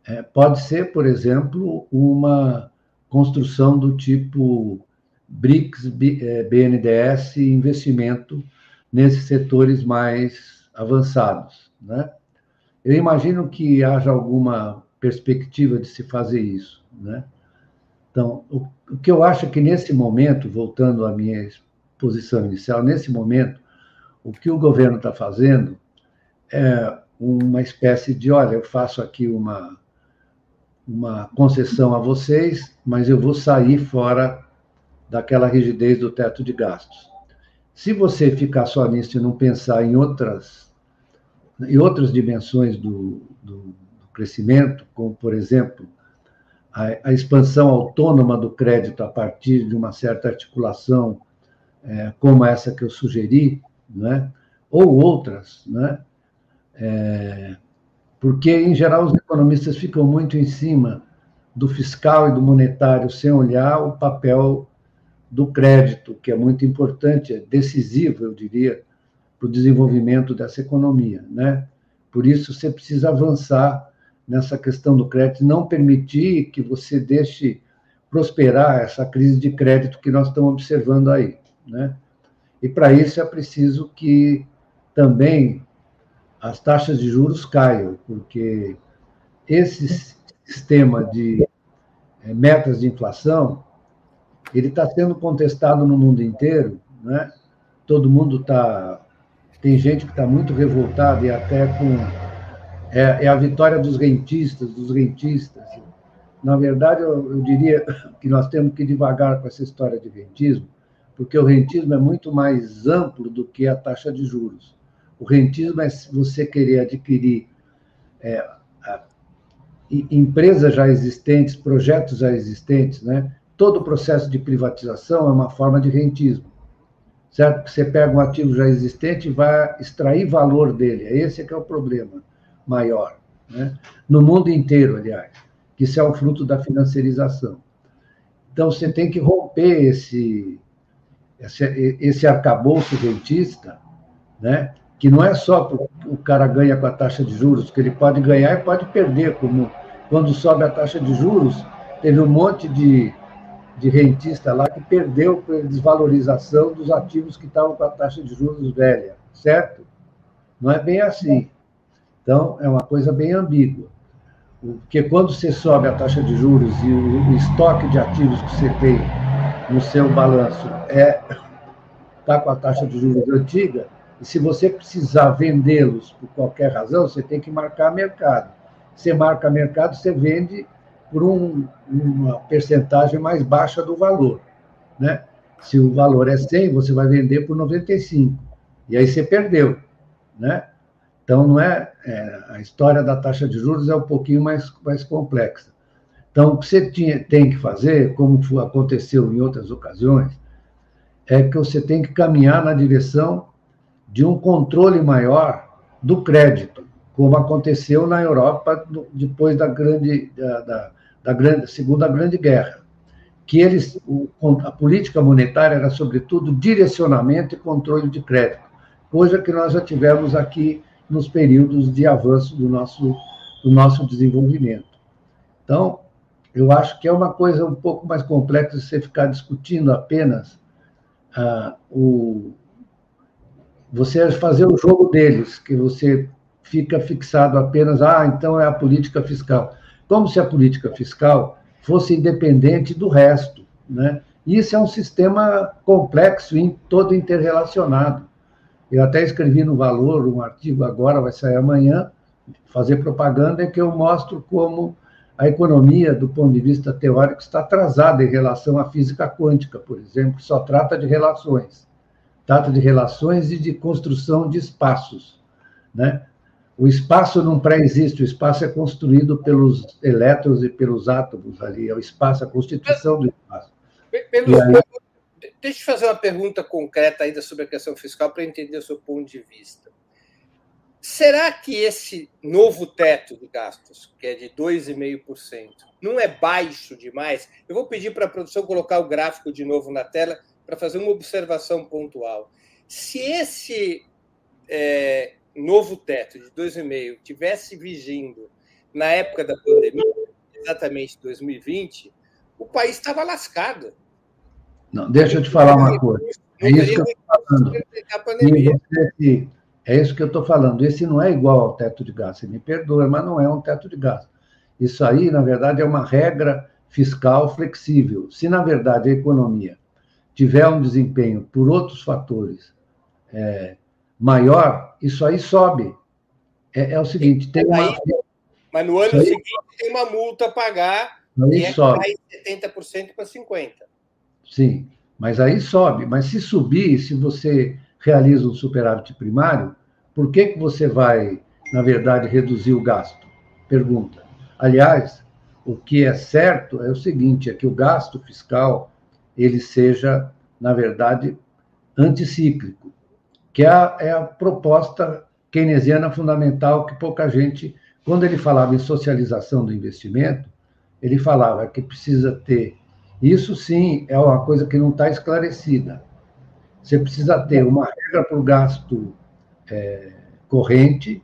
é, pode ser, por exemplo, uma construção do tipo BRICS, BNDES, é, investimento nesses setores mais avançados. Né? Eu imagino que haja alguma perspectiva de se fazer isso. Né? Então, o, o que eu acho é que nesse momento, voltando à minha posição inicial, nesse momento, o que o governo está fazendo é uma espécie de, olha, eu faço aqui uma, uma concessão a vocês, mas eu vou sair fora daquela rigidez do teto de gastos. Se você ficar só nisso e não pensar em outras, em outras dimensões do, do, do crescimento, como, por exemplo, a, a, expansão autônoma do crédito a partir de uma certa articulação é, como essa que eu sugeri, né? ou outras, né? É, porque, em geral, os economistas ficam muito em cima do fiscal e do monetário, sem olhar o papel do crédito, que é muito importante, é decisivo, eu diria, para o desenvolvimento dessa economia. Né? Por isso, você precisa avançar nessa questão do crédito, não permitir que você deixe prosperar essa crise de crédito que nós estamos observando aí. Né? E para isso é preciso que também as taxas de juros caiam, porque esse sistema de eh, metas de inflação ele está sendo contestado no mundo inteiro, né? Todo mundo está tem gente que está muito revoltada e até com é, é, a vitória dos rentistas, dos rentistas. Na verdade, eu, eu diria que nós temos que devagar com essa história de rentismo, porque o rentismo é muito mais amplo do que a taxa de juros. O rentismo é você querer adquirir é, a, empresas já existentes, projetos já existentes, né? Todo o processo de privatização é uma forma de rentismo, certo? Você pega um ativo já existente e vai extrair valor dele. Esse é que é o problema maior, né? No mundo inteiro, aliás, que isso é o fruto da financiarização. Então, você tem que romper esse esse, esse arcabouço rentista, né? que não é só o cara ganha com a taxa de juros, que ele pode ganhar e pode perder, como quando sobe a taxa de juros, teve um monte de, de rentista lá que perdeu por desvalorização dos ativos que estavam com a taxa de juros velha, certo? Não é bem assim. Então, é uma coisa bem ambígua. Porque quando você sobe a taxa de juros e o, o estoque de ativos que você tem no seu balanço é está com a taxa de juros antiga, E se você precisar vendê-los por qualquer razão, você tem que marcar mercado. Você marca mercado, você vende por um, uma percentagem mais baixa do valor. Né? Se o valor é 100, você vai vender por 95. E aí você perdeu. Né? Então, não é, é, a história da taxa de juros é um pouquinho mais, mais complexa. Então, o que você tinha, tem que fazer, como aconteceu em outras ocasiões, é que você tem que caminhar na direção de um controle maior do crédito, como aconteceu na Europa depois da grande, da, da, da grande segunda grande guerra, que eles, a política monetária era sobretudo direcionamento e controle de crédito, coisa que nós já tivemos aqui nos períodos de avanço do nosso, do nosso desenvolvimento. Então, eu acho que é uma coisa um pouco mais complexa você ficar discutindo apenas ah, o, você fazer o jogo deles, que você fica fixado apenas, ah, então é a política fiscal. Como se a política fiscal fosse independente do resto, né? Isso é um sistema complexo e todo interrelacionado. Eu até escrevi no Valor um artigo agora, vai sair amanhã, fazer propaganda, em que eu mostro como a economia, do ponto de vista teórico, está atrasada em relação à física quântica, por exemplo, que só trata de relações. Trata de relações e de construção de espaços. Né? O espaço não pré-existe, o espaço é construído pelos elétrons e pelos átomos ali, é o espaço, a constituição do espaço. Pelo, aí... Deixa eu fazer uma pergunta concreta ainda sobre a questão fiscal para entender o seu ponto de vista. Será que esse novo teto de gastos, que é de 2,5%, não é baixo demais? Eu vou pedir para a produção colocar o gráfico de novo na tela para fazer uma observação pontual. Se esse é, novo teto de 2,5% tivesse vigindo na época da pandemia, exatamente 2020, o país estava lascado. Não, deixa eu te falar uma coisa. É isso que eu estou falando. É isso que eu estou falando. Esse não é igual ao teto de gasto. Você me perdoa, mas não é um teto de gasto. Isso aí, na verdade, é uma regra fiscal flexível. Se, na verdade, a economia tiver um desempenho por outros fatores é, maior, isso aí sobe. É, é o seguinte, tem uma... Mas no ano aí... seguinte tem uma multa a pagar aí e sobe. é 70% para 50%. Sim, mas aí sobe. Mas se subir, se você realiza um superávit primário, por que, que você vai, na verdade, reduzir o gasto? Pergunta. Aliás, o que é certo é o seguinte, é que o gasto fiscal ele seja, na verdade, anticíclico, que é a, é a proposta keynesiana fundamental que pouca gente, quando ele falava em socialização do investimento, ele falava que precisa ter. Isso sim é uma coisa que não está esclarecida. Você precisa ter uma regra para o gasto é, corrente,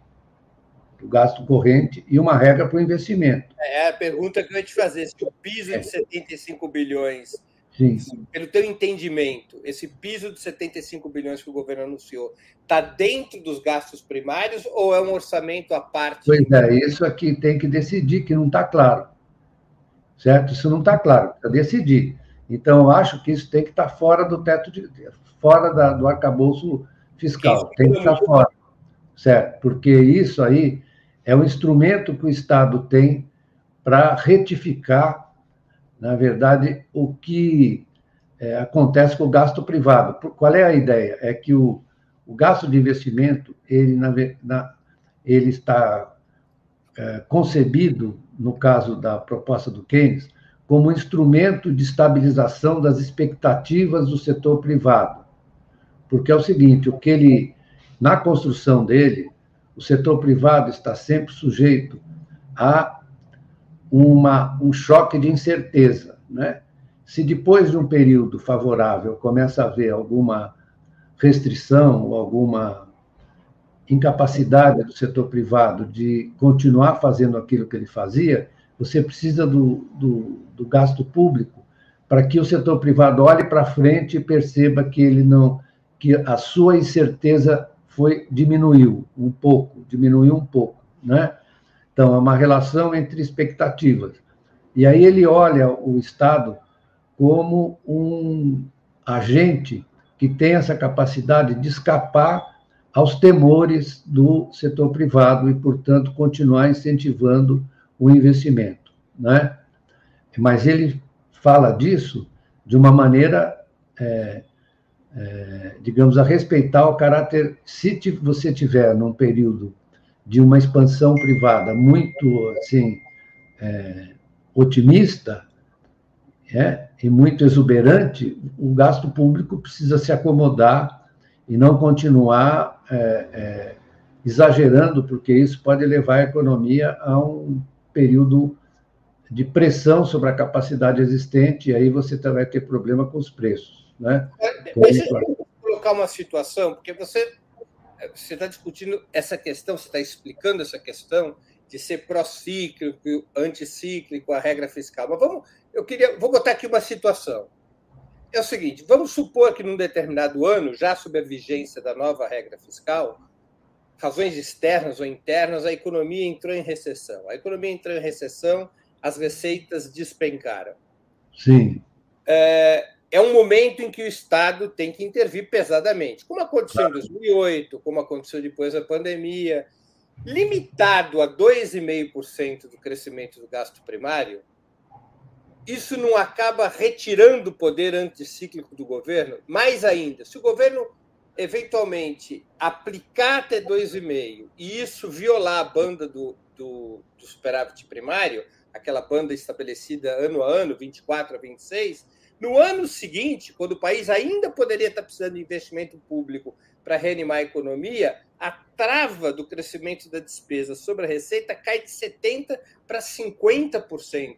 o gasto corrente, e uma regra para o investimento. É, é a pergunta que eu ia te fazer, se o piso de 75 bilhões, Sim. pelo teu entendimento, esse piso de 75 bilhões que o governo anunciou, está dentro dos gastos primários ou é um orçamento à parte? Pois é, isso aqui tem que decidir, que não está claro. Certo? Isso não está claro, precisa decidir. Então, eu acho que isso tem que estar tá fora do teto de fora da, do arcabouço fiscal, tem que estar fora, certo? Porque isso aí é um instrumento que o Estado tem para retificar, na verdade, o que é, acontece com o gasto privado. Qual é a ideia? É que o, o gasto de investimento ele, na, na, ele está é, concebido, no caso da proposta do Keynes, como instrumento de estabilização das expectativas do setor privado. Porque é o seguinte, o que ele na construção dele, o setor privado está sempre sujeito a uma, um choque de incerteza, né? Se depois de um período favorável começa a haver alguma restrição ou alguma incapacidade do setor privado de continuar fazendo aquilo que ele fazia, você precisa do, do, do gasto público para que o setor privado olhe para frente e perceba que ele não que a sua incerteza foi diminuiu um pouco, diminuiu um pouco, né? Então é uma relação entre expectativas. E aí ele olha o Estado como um agente que tem essa capacidade de escapar aos temores do setor privado e, portanto, continuar incentivando o investimento. Né? Mas ele fala disso de uma maneira, é, é, digamos, a respeitar o caráter. Se você tiver num período de uma expansão privada muito assim é, otimista é, e muito exuberante, o gasto público precisa se acomodar e não continuar é, é, exagerando, porque isso pode levar a economia a um período de pressão sobre a capacidade existente, e aí você vai ter problema com os preços. Né? Deixa eu colocar uma situação, porque você você está discutindo essa questão, você está explicando essa questão de ser pró-cíclico, anticíclico, a regra fiscal. Mas vamos, eu queria, vou botar aqui uma situação. É o seguinte: vamos supor que num determinado ano, já sob a vigência da nova regra fiscal, razões externas ou internas, a economia entrou em recessão. A economia entrou em recessão, as receitas despencaram. Sim. É, é um momento em que o Estado tem que intervir pesadamente, como aconteceu em 2008, como aconteceu depois da pandemia, limitado a 2,5% do crescimento do gasto primário. Isso não acaba retirando o poder anticíclico do governo? Mais ainda, se o governo eventualmente aplicar até 2,5% e isso violar a banda do, do, do superávit primário, aquela banda estabelecida ano a ano, 24 a 26, no ano seguinte, quando o país ainda poderia estar precisando de investimento público para reanimar a economia, a trava do crescimento da despesa sobre a receita cai de 70% para 50%.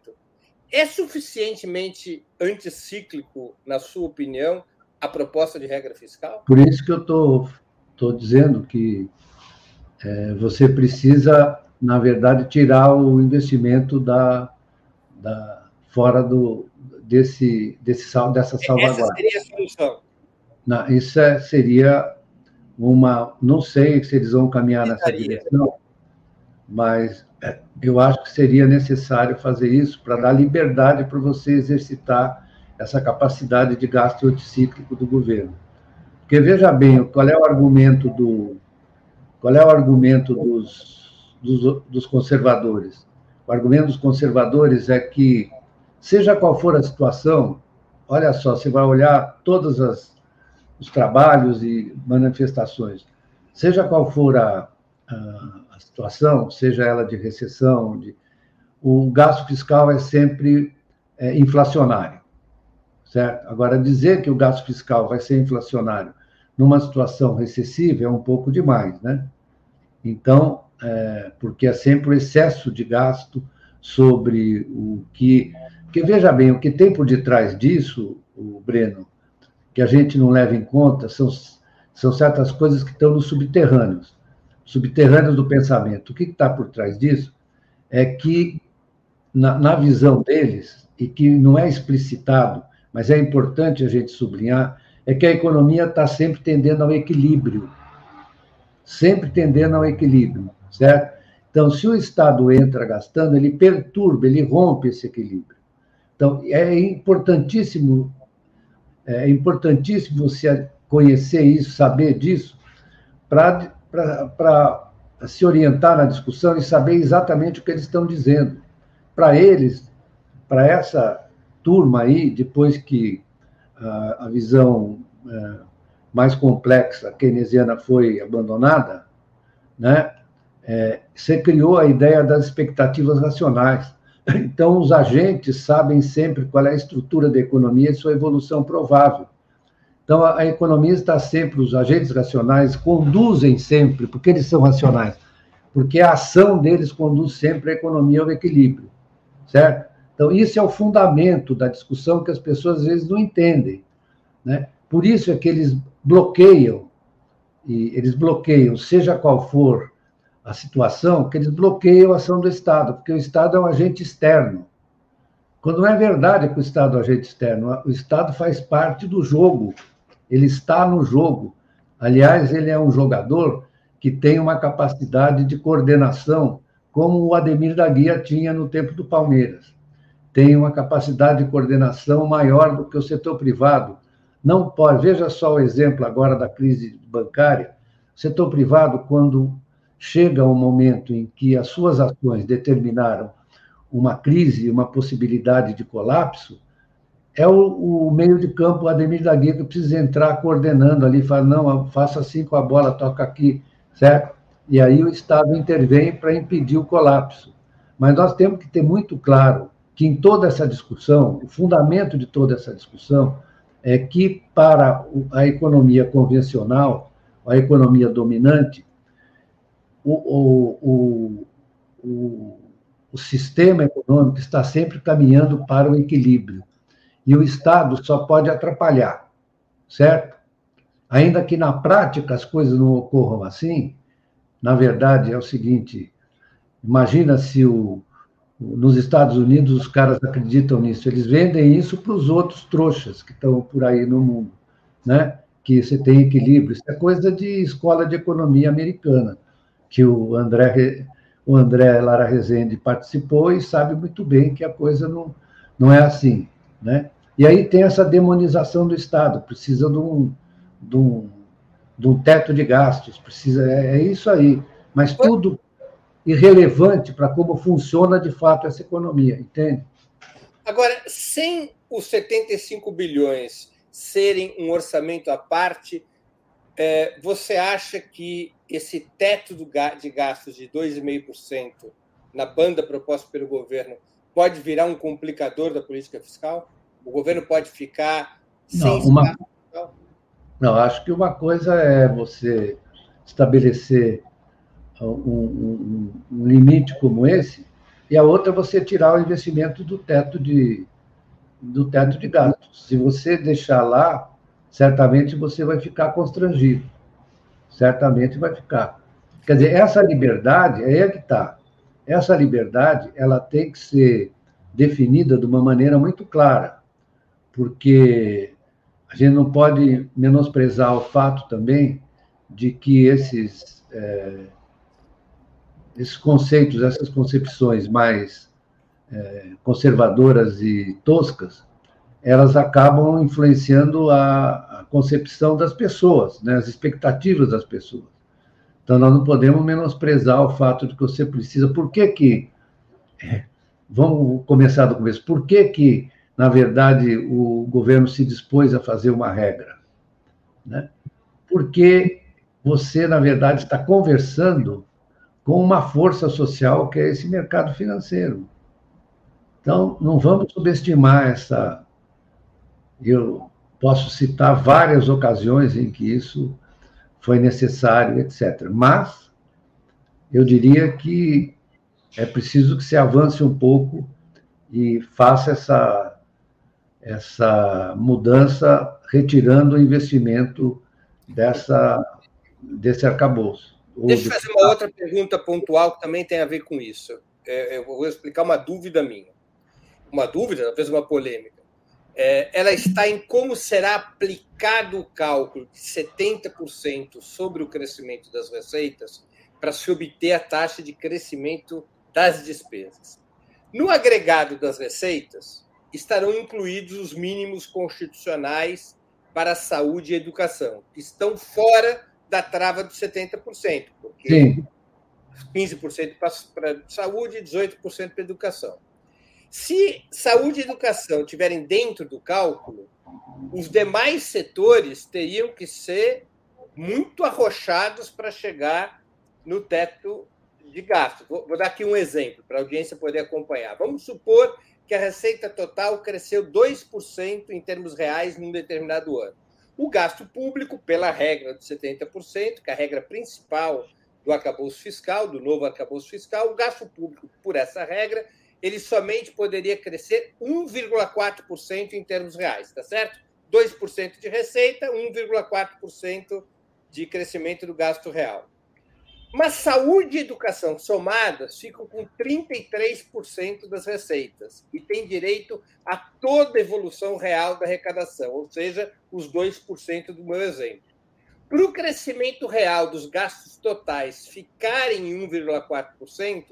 É suficientemente anticíclico, na sua opinião, a proposta de regra fiscal? Por isso que eu estou dizendo que é, você precisa na verdade, tirar o investimento da, da fora do, desse, desse, dessa salvaguarda. Essa seria a solução. Não, isso é, seria uma. Não sei se eles vão caminhar nessa direção, mas eu acho que seria necessário fazer isso para dar liberdade para você exercitar essa capacidade de gasto anticíclico do governo. Porque veja bem, qual é o argumento do qual é o argumento dos dos, dos conservadores. O argumento dos conservadores é que, seja qual for a situação, olha só, você vai olhar todos as, os trabalhos e manifestações, seja qual for a, a, a situação, seja ela de recessão, de, o gasto fiscal é sempre é, inflacionário, certo? Agora, dizer que o gasto fiscal vai ser inflacionário numa situação recessiva é um pouco demais, né? Então, é, porque é sempre o excesso de gasto sobre o que. Porque veja bem, o que tem por detrás disso, o Breno, que a gente não leva em conta, são, são certas coisas que estão nos subterrâneos subterrâneos do pensamento. O que está por trás disso é que, na, na visão deles, e que não é explicitado, mas é importante a gente sublinhar, é que a economia está sempre tendendo ao equilíbrio. Sempre tendendo ao equilíbrio certo? Então, se o Estado entra gastando, ele perturba, ele rompe esse equilíbrio. Então, é importantíssimo, é importantíssimo você conhecer isso, saber disso, para se orientar na discussão e saber exatamente o que eles estão dizendo. Para eles, para essa turma aí, depois que a, a visão é, mais complexa keynesiana foi abandonada, né? é, você criou a ideia das expectativas racionais. Então, os agentes sabem sempre qual é a estrutura da economia e sua evolução provável. Então, a, economia está sempre, os agentes racionais conduzem sempre, porque eles são racionais, porque a ação deles conduz sempre a economia ao equilíbrio, certo? Então, isso é o fundamento da discussão que as pessoas às vezes não entendem. Né? Por isso é que eles bloqueiam, e eles bloqueiam, seja qual for a situação que eles bloqueiam a ação do Estado, porque o Estado é um agente externo. Quando não é verdade que o Estado é um agente externo, o Estado faz parte do jogo, ele está no jogo. Aliás, ele é um jogador que tem uma capacidade de coordenação, como o Ademir da Guia tinha no tempo do Palmeiras. Tem uma capacidade de coordenação maior do que o setor privado. Não pode, veja só o exemplo agora da crise bancária O setor privado, quando chega um momento em que as suas ações determinaram uma crise, uma possibilidade de colapso, é o, o meio de campo, o Ademir da Guia, que precisa entrar coordenando ali, fala, não, faça assim com a bola, toca aqui, certo? E aí o Estado intervém para impedir o colapso. Mas nós temos que ter muito claro que em toda essa discussão, o fundamento de toda essa discussão é que para a economia convencional, a economia dominante, o, o, o, o sistema econômico está sempre caminhando para o equilíbrio. E o Estado só pode atrapalhar, certo? Ainda que na prática as coisas não ocorram assim, na verdade é o seguinte: imagina se o, nos Estados Unidos os caras acreditam nisso, eles vendem isso para os outros trouxas que estão por aí no mundo, né? Que você tem equilíbrio. Isso é coisa de escola de economia americana, que o André, o André Lara Rezende participou e sabe muito bem que a coisa não, não é assim, né? E aí tem essa demonização do Estado, precisa de um, de um, de um teto de gastos, precisa é, é isso aí. Mas tudo irrelevante para como funciona de fato essa economia, entende? Agora, sem os 75 bilhões serem um orçamento à parte, é, você acha que esse teto de gastos de 2,5% na banda proposta pelo governo pode virar um complicador da política fiscal? O governo pode ficar não, sem uma... Não, acho que uma coisa é você estabelecer um, um, um, limite como esse, e a outra é você tirar o investimento do teto de, do teto de gastos. Se você deixar lá, certamente você vai ficar constrangido. Certamente vai ficar. Quer dizer, essa liberdade, é aí que está. Essa liberdade, ela tem que ser definida de uma maneira muito clara, porque a gente não pode menosprezar o fato também de que esses é, esses conceitos, essas concepções mais é, conservadoras e toscas, elas acabam influenciando a, concepção das pessoas, né, as expectativas das pessoas. Então, nós não podemos menosprezar o fato de que você precisa. Por que que. É, vamos começar do começo. Por que que, na verdade, o governo se dispôs a fazer uma regra? Né? Porque você, na verdade, está conversando com uma força social que é esse mercado financeiro. Então, não vamos subestimar essa. Eu posso citar várias ocasiões em que isso foi necessário, etc. Mas eu diria que é preciso que se avance um pouco e faça essa, essa mudança, retirando o investimento dessa, desse arcabouço. Deixa eu fazer uma outra pergunta pontual que também tem a ver com isso. É, eu vou explicar uma dúvida minha. Uma dúvida, talvez uma polêmica. É, ela está em como será aplicado o cálculo de 70% sobre o crescimento das receitas para se obter a taxa de crescimento das despesas. No agregado das receitas, estarão incluídos os mínimos constitucionais para a saúde e educação, que estão fora da trava dos 70%, porque Sim. 15% para saúde e 18% para educação. Se saúde e educação estiverem dentro do cálculo, os demais setores teriam que ser muito arrochados para chegar no teto de gasto. Vou, dar aqui um exemplo para a audiência poder acompanhar. Vamos supor que a receita total cresceu 2% em termos reais num determinado ano. O gasto público, pela regra de 70%, que é a regra principal do arcabouço fiscal, do novo arcabouço fiscal, o gasto público, por essa regra, ele somente poderia crescer 1,4% em termos reais, tá certo? 2% de receita, 1,4% de crescimento do gasto real. Mas saúde e educação somadas ficam com 33% das receitas e tem direito a toda a evolução real da arrecadação, ou seja, os 2% do meu exemplo. Para o crescimento real dos gastos totais ficarem em 1,4%,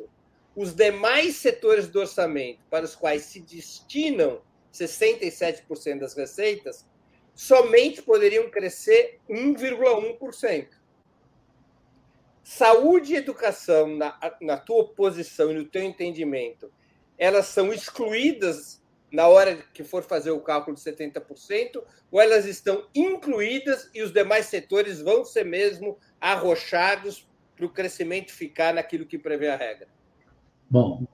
os demais setores do orçamento para os quais se destinam 67% das receitas somente poderiam crescer 1,1%. saúde e educação, na, na tua posição e no teu entendimento, elas são excluídas na hora que for fazer o cálculo de 70%, ou elas estão incluídas e os demais setores vão ser mesmo arrochados para o crescimento ficar naquilo que prevê a regra? Bom,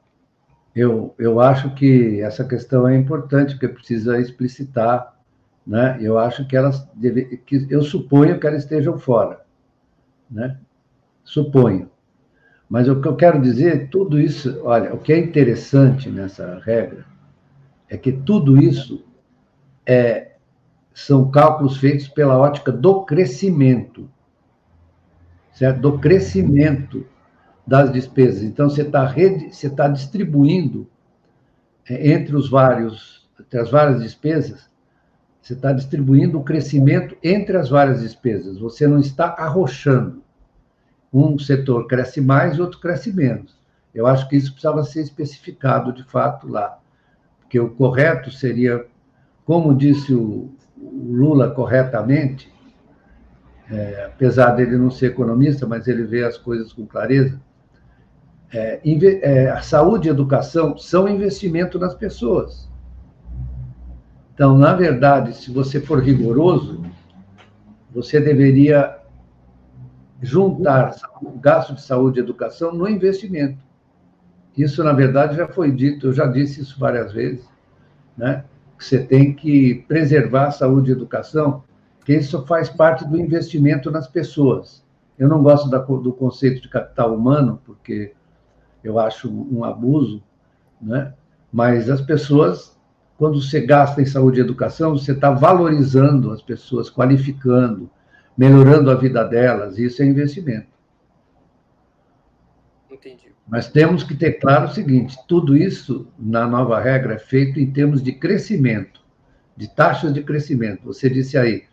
eu, eu acho que essa questão é importante, porque precisa explicitar, né? Eu acho que elas deve, que eu suponho que elas estejam fora, né? Suponho. Mas o que eu quero dizer, tudo isso, olha, o que é interessante nessa regra é que tudo isso é, são cálculos feitos pela ótica do crescimento, certo? Do crescimento das despesas. Então, você está você tá distribuindo é, entre os vários, entre as várias despesas, você está distribuindo o crescimento entre as várias despesas. Você não está arrochando. Um setor cresce mais outro cresce menos. Eu acho que isso precisava ser especificado de fato lá que o correto seria, como disse o, Lula corretamente, é, apesar dele não ser economista, mas ele vê as coisas com clareza, é, é, a saúde e a educação são investimento nas pessoas. Então, na verdade, se você for rigoroso, você deveria juntar o gasto de saúde e educação no investimento. Isso, na verdade, já foi dito, eu já disse isso várias vezes, né? que você tem que preservar a saúde e educação, que isso faz parte do investimento nas pessoas. Eu não gosto da, do conceito de capital humano, porque eu acho um abuso, né? mas as pessoas, quando você gasta em saúde e educação, você está valorizando as pessoas, qualificando, melhorando a vida delas, e isso é investimento. Entendi. Mas temos que ter claro o seguinte: tudo isso, na nova regra, é feito em termos de crescimento, de taxas de crescimento. Você disse aí,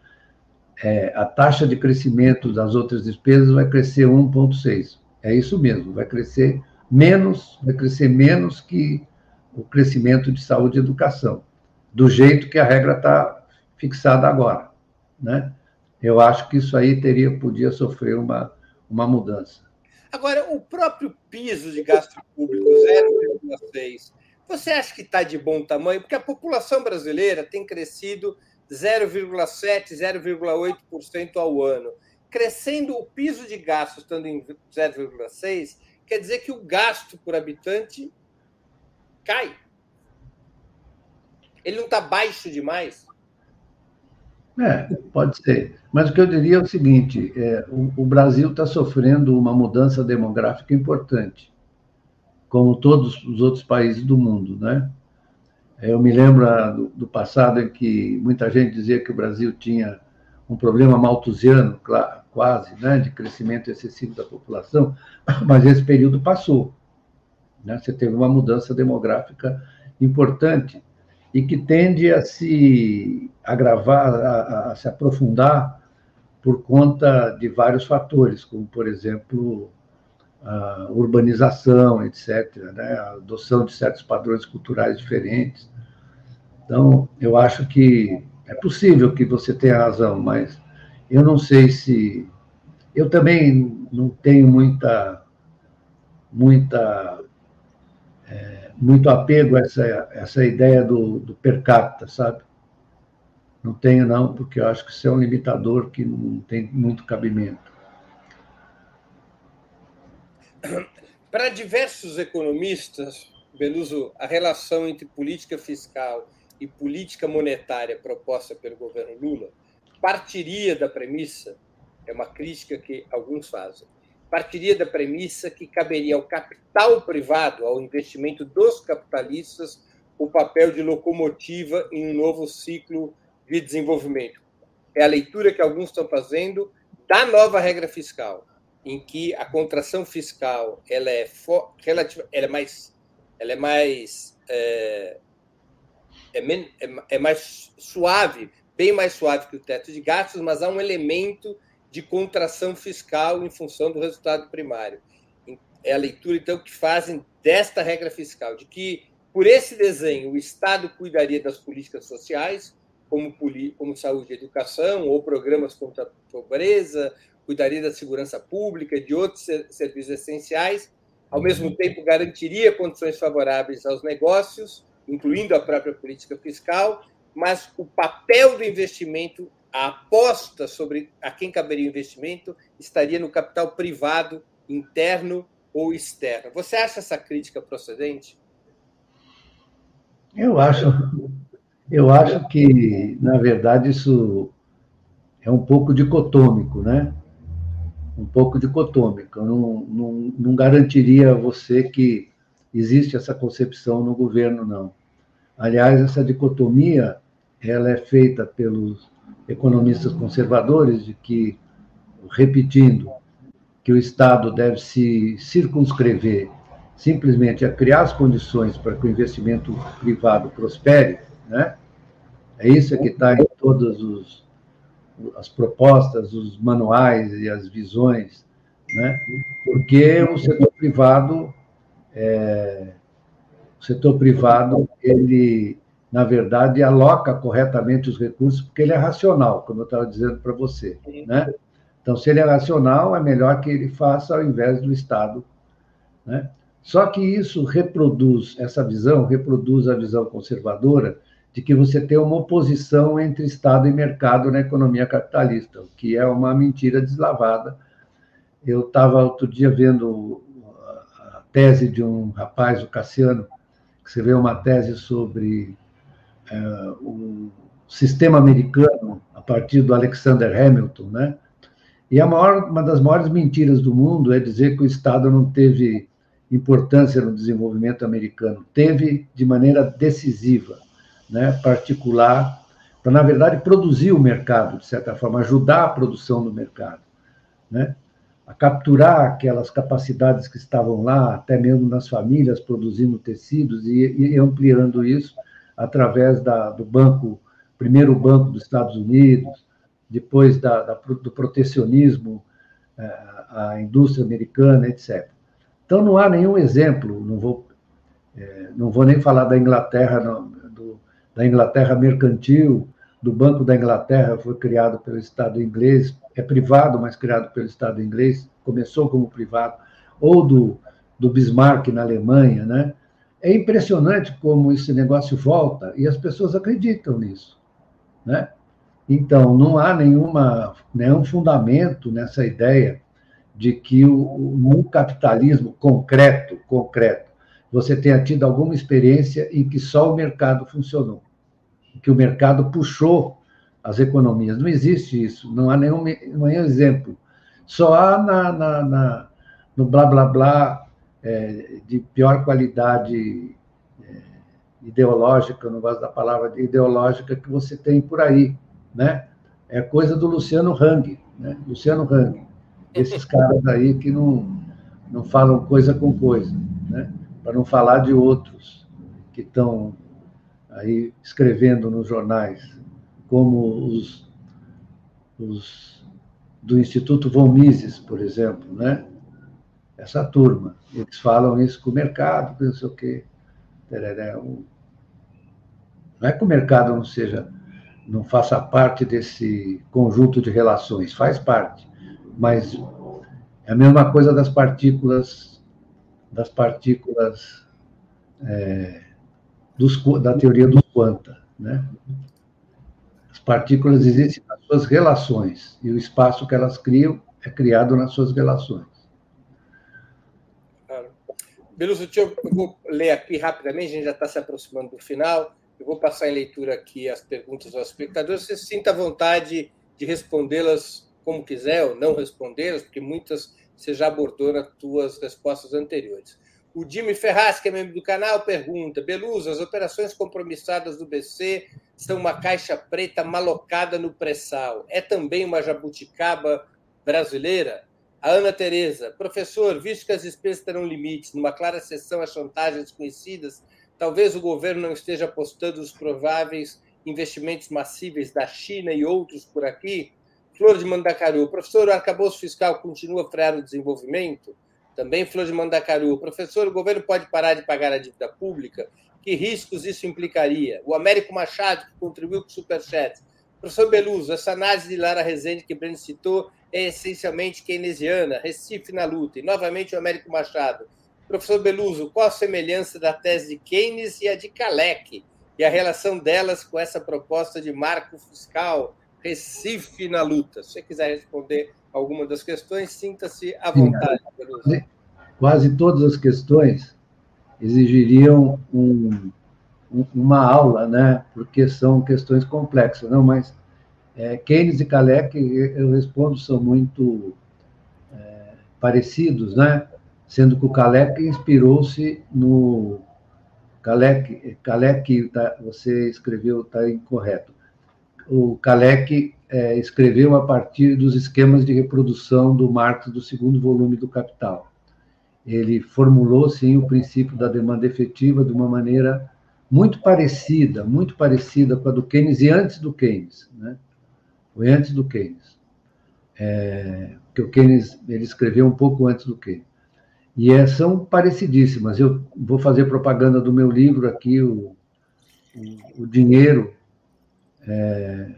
é, a taxa de crescimento das outras despesas vai crescer 1,6. É isso mesmo, vai crescer menos, vai crescer menos que o crescimento de saúde e educação, do jeito que a regra está fixada agora, né? Eu acho que isso aí teria podia sofrer uma, uma mudança. Agora, o próprio piso de gasto público, 0,6, você acha que está de bom tamanho? Porque a população brasileira tem crescido 0,7%, 0,8% ao ano. Crescendo o piso de gasto estando em 0,6%, quer dizer que o gasto por habitante cai. Ele não está baixo demais? É, pode ser. Mas o que eu diria é o seguinte: é, o, o Brasil está sofrendo uma mudança demográfica importante, como todos os outros países do mundo, né? Eu me lembro ah, do, do passado em que muita gente dizia que o Brasil tinha um problema malthusiano, quase, né, de crescimento excessivo da população, mas esse período passou. Né? Você teve uma mudança demográfica importante e que tende a se agravar, a, a se aprofundar por conta de vários fatores, como, por exemplo, a urbanização, etc., né? a adoção de certos padrões culturais diferentes. Então, eu acho que é possível que você tenha razão, mas eu não sei se. Eu também não tenho muita, muita é, muito apego a essa, essa ideia do, do per capita, sabe? Não tenho, não, porque eu acho que isso é um limitador que não tem muito cabimento. Para diversos economistas, Beluso, a relação entre política fiscal e política monetária proposta pelo governo Lula partiria da premissa, é uma crítica que alguns fazem, partiria da premissa que caberia ao capital privado, ao investimento dos capitalistas, o papel de locomotiva em um novo ciclo de desenvolvimento. É a leitura que alguns estão fazendo da nova regra fiscal, em que a contração fiscal ela é relativa, ela é mais, ela é mais é, é, é, é mais suave, bem mais suave que o teto de gastos, mas há um elemento de contração fiscal em função do resultado primário. É a leitura, então, que fazem desta regra fiscal, de que, por esse desenho, o Estado cuidaria das políticas sociais, como, como saúde e educação, ou programas contra a pobreza, cuidaria da segurança pública de outros serviços essenciais, ao mesmo tempo garantiria condições favoráveis aos negócios, incluindo a própria política fiscal, mas o papel do investimento, a aposta sobre a quem caberia o investimento, estaria no capital privado, interno ou externo. Você acha essa crítica procedente? Eu acho, eu acho que, na verdade, isso é um pouco dicotômico, né? Um pouco dicotômico. Eu não, não, não garantiria a você que existe essa concepção no governo, não. Aliás, essa dicotomia ela é feita pelos economistas conservadores de que, repetindo, que o Estado deve se circunscrever simplesmente a criar as condições para que o investimento privado prospere, né? É isso que está em todas os, as propostas, os manuais e as visões, né? Porque o setor privado, é, o setor privado, ele na verdade, aloca corretamente os recursos, porque ele é racional, como eu estava dizendo para você. Né? Então, se ele é racional, é melhor que ele faça ao invés do Estado. Né? Só que isso reproduz, essa visão, reproduz a visão conservadora de que você tem uma oposição entre Estado e mercado na economia capitalista, o que é uma mentira deslavada. Eu estava outro dia vendo a tese de um rapaz, o Cassiano, que escreveu uma tese sobre o sistema americano a partir do Alexander Hamilton, né? E a maior, uma das maiores mentiras do mundo é dizer que o Estado não teve importância no desenvolvimento americano. Teve de maneira decisiva, né, particular, para, na verdade, produzir o mercado, de certa forma, ajudar a produção do mercado. Né? A capturar aquelas capacidades que estavam lá, até mesmo nas famílias, produzindo tecidos e, e ampliando isso através da, do banco, primeiro banco dos Estados Unidos, depois da, da, do protecionismo é, à indústria americana, etc. Então não há nenhum exemplo, não vou, é, não vou nem falar da Inglaterra, não, do, da Inglaterra mercantil, do Banco da Inglaterra foi criado pelo Estado inglês, é privado, mas criado pelo Estado inglês, começou como privado, ou do, do Bismarck na Alemanha, né? É impressionante como esse negócio volta e as pessoas acreditam nisso, né? Então, não há nenhuma, nenhum fundamento nessa ideia de que o, no capitalismo concreto, concreto, você tenha tido alguma experiência em que só o mercado funcionou, que o mercado puxou as economias. Não existe isso, não há nenhum, nenhum exemplo. Só há na, na, na no blá blá blá é, de pior qualidade é, ideológica, não gosto da palavra ideológica, que você tem por aí, né? É coisa do Luciano Hang, né? Luciano Hang. Esses caras aí que não, não falam coisa com coisa, né? Para não falar de outros que estão aí escrevendo nos jornais, como os, os do Instituto Von Mises, por exemplo, né? Essa turma. Eles falam isso com o mercado, não sei o quê. Não é que o mercado não seja, não faça parte desse conjunto de relações, faz parte, mas é a mesma coisa das partículas, das partículas é, dos, da teoria dos quanta, né? As partículas existem nas suas relações e o espaço que elas criam é criado nas suas relações. Beluso, eu vou ler aqui rapidamente, a gente já está se aproximando do final. Eu vou passar em leitura aqui as perguntas aos espectadores. Você sinta vontade de respondê-las como quiser ou não respondê-las, porque muitas você já abordou nas suas respostas anteriores. O Jimmy Ferraz, que é membro do canal, pergunta: Beluso, as operações compromissadas do BC são uma caixa preta malocada no pré-sal. É também uma jabuticaba brasileira? A Ana Tereza, professor, visto que as despesas terão limites, numa clara exceção às chantagens desconhecidas, talvez o governo não esteja apostando nos prováveis investimentos massíveis da China e outros por aqui? Flor de Mandacaru, professor, o arcabouço fiscal continua a frear o desenvolvimento? Também Flor de Mandacaru, professor, o governo pode parar de pagar a dívida pública? Que riscos isso implicaria? O Américo Machado, que contribuiu com o Superchat. Professor Beluso, essa análise de Lara Rezende que Breno citou é essencialmente keynesiana, Recife na luta, e novamente o Américo Machado. Professor Beluso, qual a semelhança da tese de Keynes e a de Kalec, e a relação delas com essa proposta de marco fiscal, Recife na luta? Se você quiser responder alguma das questões, sinta-se à vontade. Beluso. Quase todas as questões exigiriam um, uma aula, né? porque são questões complexas, não, mas é, Keynes e Kalec, eu respondo, são muito é, parecidos, né? sendo que o Kalec inspirou-se no. Kalec, Kalec tá, você escreveu, está incorreto. O Kalec é, escreveu a partir dos esquemas de reprodução do Marx do segundo volume do Capital. Ele formulou, sim, o princípio da demanda efetiva de uma maneira muito parecida, muito parecida com a do Keynes e antes do Keynes, né? Foi antes do Keynes. É, que o Keynes ele escreveu um pouco antes do Keynes. E é, são parecidíssimas. Eu vou fazer propaganda do meu livro aqui, o, o, Dinheiro, é,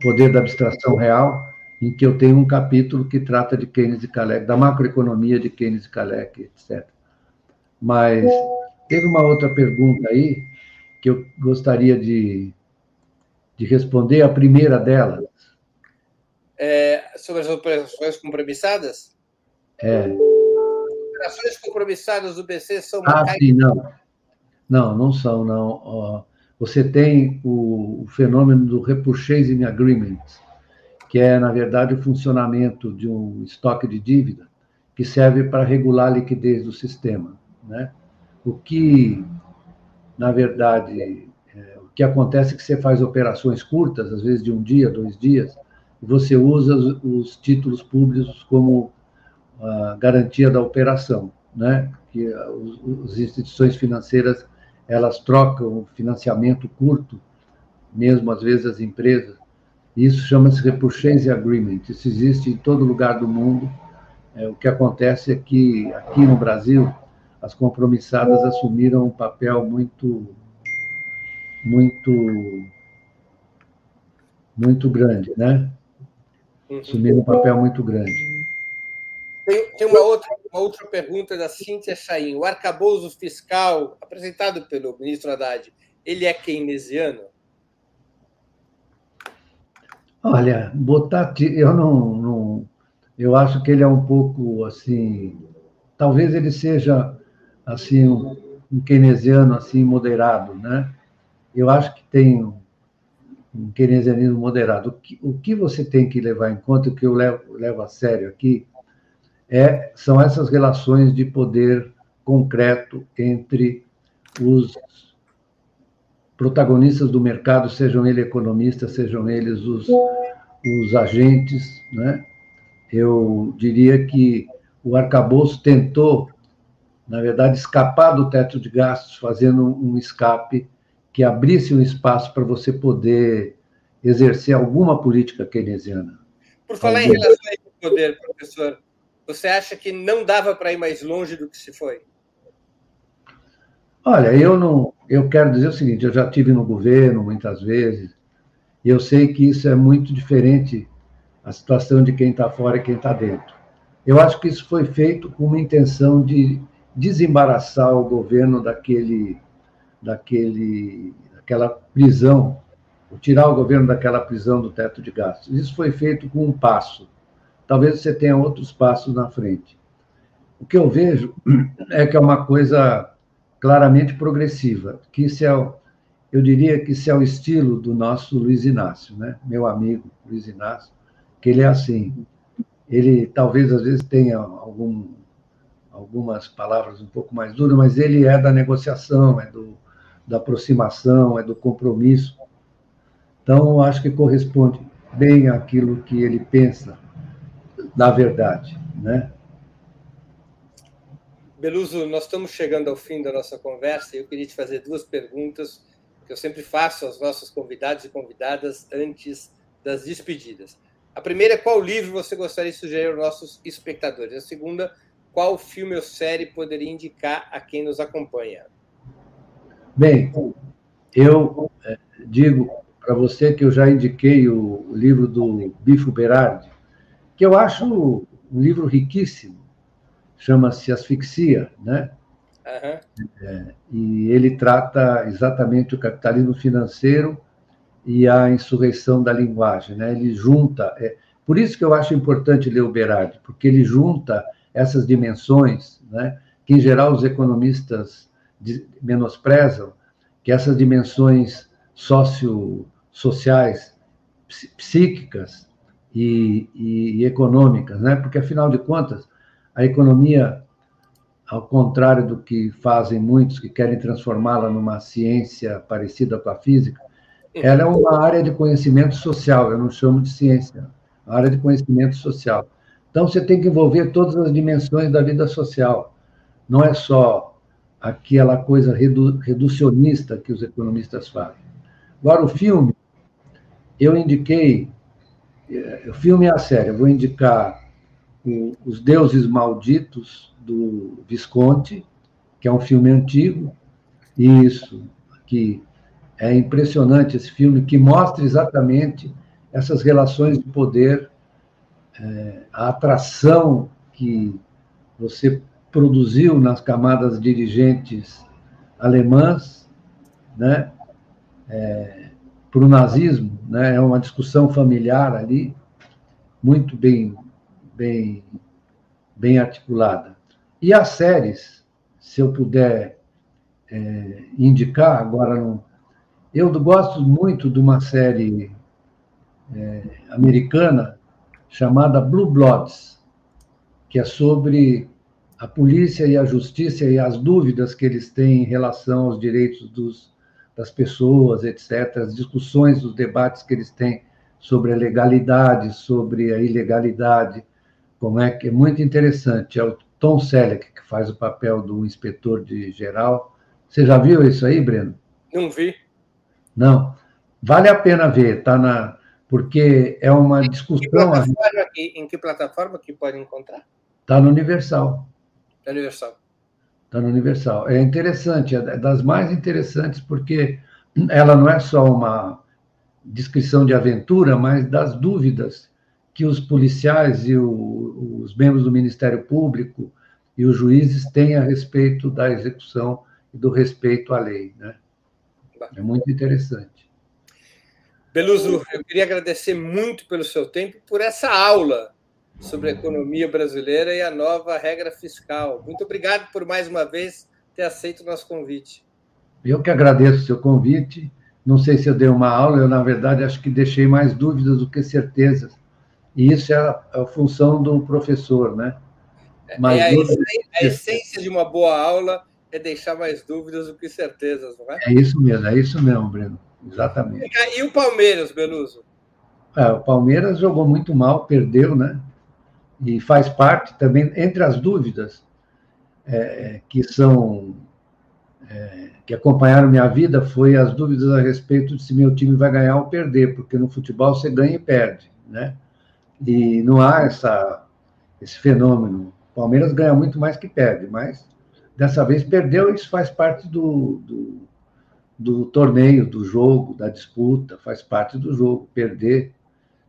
Poder da Abstração Real, em que eu tenho um capítulo que trata de Keynes e Kalec, da macroeconomia de Keynes e Kalec, etc. Mas teve uma outra pergunta aí que eu gostaria de, de responder, a primeira delas, é, sobre as operações compromissadas? É. As operações compromissadas do BC são. Ah, sim, não. Não, não são, não. Você tem o, o fenômeno do repurchasing agreement, que é, na verdade, o funcionamento de um estoque de dívida que serve para regular a liquidez do sistema. Né? O que, na verdade, é, o que acontece é que você faz operações curtas, às vezes de um dia, dois dias, você usa os, os títulos públicos como a garantia da operação, né? Que as instituições financeiras elas trocam financiamento curto, mesmo às vezes as empresas. Isso chama-se repurchase agreement. Isso existe em todo lugar do mundo. É, o que acontece é que aqui no Brasil as compromissadas assumiram um papel muito muito muito grande, né? Uhum. assumiram um papel muito grande. Tem, tem uma, outra, uma outra pergunta da Cíntia Chaim. O arcabouço fiscal, apresentado pelo ministro Haddad, ele é keynesiano? Olha, botar. Eu não, não. Eu acho que ele é um pouco assim. Talvez ele seja assim um, um keynesiano assim moderado, né? Eu acho que tem um keynesianismo moderado. O que, o que você tem que levar em conta, o que eu levo, levo a sério aqui, é, são essas relações de poder concreto entre os protagonistas do mercado, sejam eles economistas, sejam eles os, os agentes. Né? Eu diria que o arcabouço tentou, na verdade, escapar do teto de gastos, fazendo um escape que abrisse um espaço para você poder exercer alguma política keynesiana. Por falar em relação ao poder, professor, você acha que não dava para ir mais longe do que se foi? Olha, eu não, eu quero dizer o seguinte: eu já tive no governo muitas vezes e eu sei que isso é muito diferente a situação de quem está fora e quem está dentro. Eu acho que isso foi feito com uma intenção de desembaraçar o governo daquele daquele, daquela prisão, tirar o governo daquela prisão do teto de gastos. Isso foi feito com um passo. Talvez você tenha outros passos na frente. O que eu vejo é que é uma coisa claramente progressiva, que isso é, eu diria que isso é o estilo do nosso Luiz Inácio, né? Meu amigo Luiz Inácio, que ele é assim. Ele talvez às vezes tenha algum, algumas palavras um pouco mais duras, mas ele é da negociação, é do, da aproximação, é do compromisso. Então, acho que corresponde bem àquilo que ele pensa na verdade, né? Beluso, nós estamos chegando ao fim da nossa conversa e eu queria te fazer duas perguntas que eu sempre faço aos nossos convidados e convidadas antes das despedidas. A primeira é qual livro você gostaria de sugerir aos nossos espectadores? A segunda, qual filme ou série poderia indicar a quem nos acompanha? Bem, eu é, digo para você que eu já indiquei o livro do Bifo Berardi, que eu acho um livro riquíssimo, chama-se Asfixia, né? Uhum. É, e ele trata exatamente o capitalismo financeiro e a insurreição da linguagem, né? Ele junta, é, por isso que eu acho importante ler o Berardi, porque ele junta essas dimensões, né? Que em geral os economistas menosprezam, que essas dimensões socio sociais, psíquicas e, e, e econômicas, né? Porque afinal de contas a economia ao contrário do que fazem muitos que querem transformá-la numa ciência parecida com a física, ela é uma área de conhecimento social, eu não chamo de ciência, é área de conhecimento social. Então você tem que envolver todas as dimensões da vida social. Não é só aquela coisa redu reducionista que os economistas fazem. Agora, o filme, eu indiquei, eh, o filme é a série, eu vou indicar o, Os Deuses Malditos, do Visconti, que é um filme antigo, isso, que é impressionante esse filme, que mostra exatamente essas relações de poder, é, a atração que você produziu nas camadas dirigentes alemãs, né, é, para o nazismo, né, é uma discussão familiar ali, muito bem, bem, bem articulada. E as séries, se eu puder é, indicar, agora não. Eu gosto muito de uma série é, americana chamada Blue Bloods, que é sobre a polícia e a justiça e as dúvidas que eles têm em relação aos direitos dos, das pessoas, etc., as discussões, os debates que eles têm sobre a legalidade, sobre a ilegalidade, como é que é muito interessante. É o Tom Selleck, que faz o papel do inspetor de geral. Você já viu isso aí, Breno? Não vi. Não. Vale a pena ver, tá na porque é uma discussão. Em que plataforma, em que, plataforma que pode encontrar? Está no Universal. Está no Universal. Está no Universal. É interessante, é das mais interessantes, porque ela não é só uma descrição de aventura, mas das dúvidas que os policiais e o, os membros do Ministério Público e os juízes têm a respeito da execução e do respeito à lei. Né? É muito interessante. Beluso, eu queria agradecer muito pelo seu tempo por essa aula sobre a economia brasileira e a nova regra fiscal. Muito obrigado por mais uma vez ter aceito o nosso convite. Eu que agradeço o seu convite. Não sei se eu dei uma aula, eu, na verdade, acho que deixei mais dúvidas do que certezas e isso é a, função do professor, né? É, Mas é a, essência, a essência de uma boa aula é deixar mais dúvidas do que certezas, não é? É isso mesmo, é isso mesmo, Breno. Exatamente. E o Palmeiras, Beluso? É, o Palmeiras jogou muito mal, perdeu, né? E faz parte também, entre as dúvidas é, que são. É, que acompanharam minha vida, foi as dúvidas a respeito de se meu time vai ganhar ou perder, porque no futebol você ganha e perde, né? E não há essa, esse fenômeno. O Palmeiras ganha muito mais que perde, mas dessa vez perdeu, isso faz parte do, do, do torneio, do jogo, da disputa, faz parte do jogo. Perder,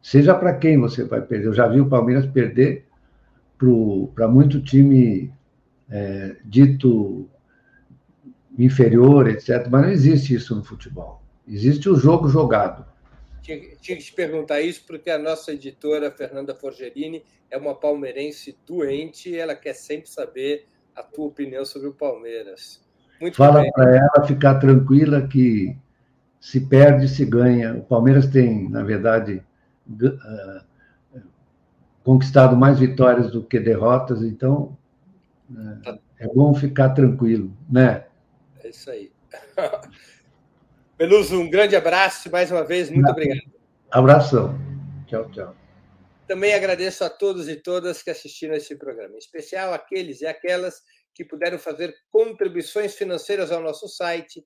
seja para quem você vai perder. Eu já vi o Palmeiras perder para muito time é, dito inferior, etc. Mas não existe isso no futebol. Existe o jogo jogado tinha, tinha que te perguntar isso, porque a nossa editora, Fernanda Forgerini, é uma palmeirense doente e ela quer sempre saber a tua opinião sobre o Palmeiras. Muito Fala para ela ficar tranquila que se perde, se ganha. O Palmeiras tem, na verdade, uh, conquistado mais vitórias do que derrotas, então uh, é bom ficar tranquilo, né? É isso aí. Beluso, um grande abraço mais uma vez, muito obrigado. Abração. Tchau, tchau. Também agradeço a todos e todas que assistiram a esse programa, em especial aqueles e aquelas que puderam fazer contribuições financeiras ao nosso site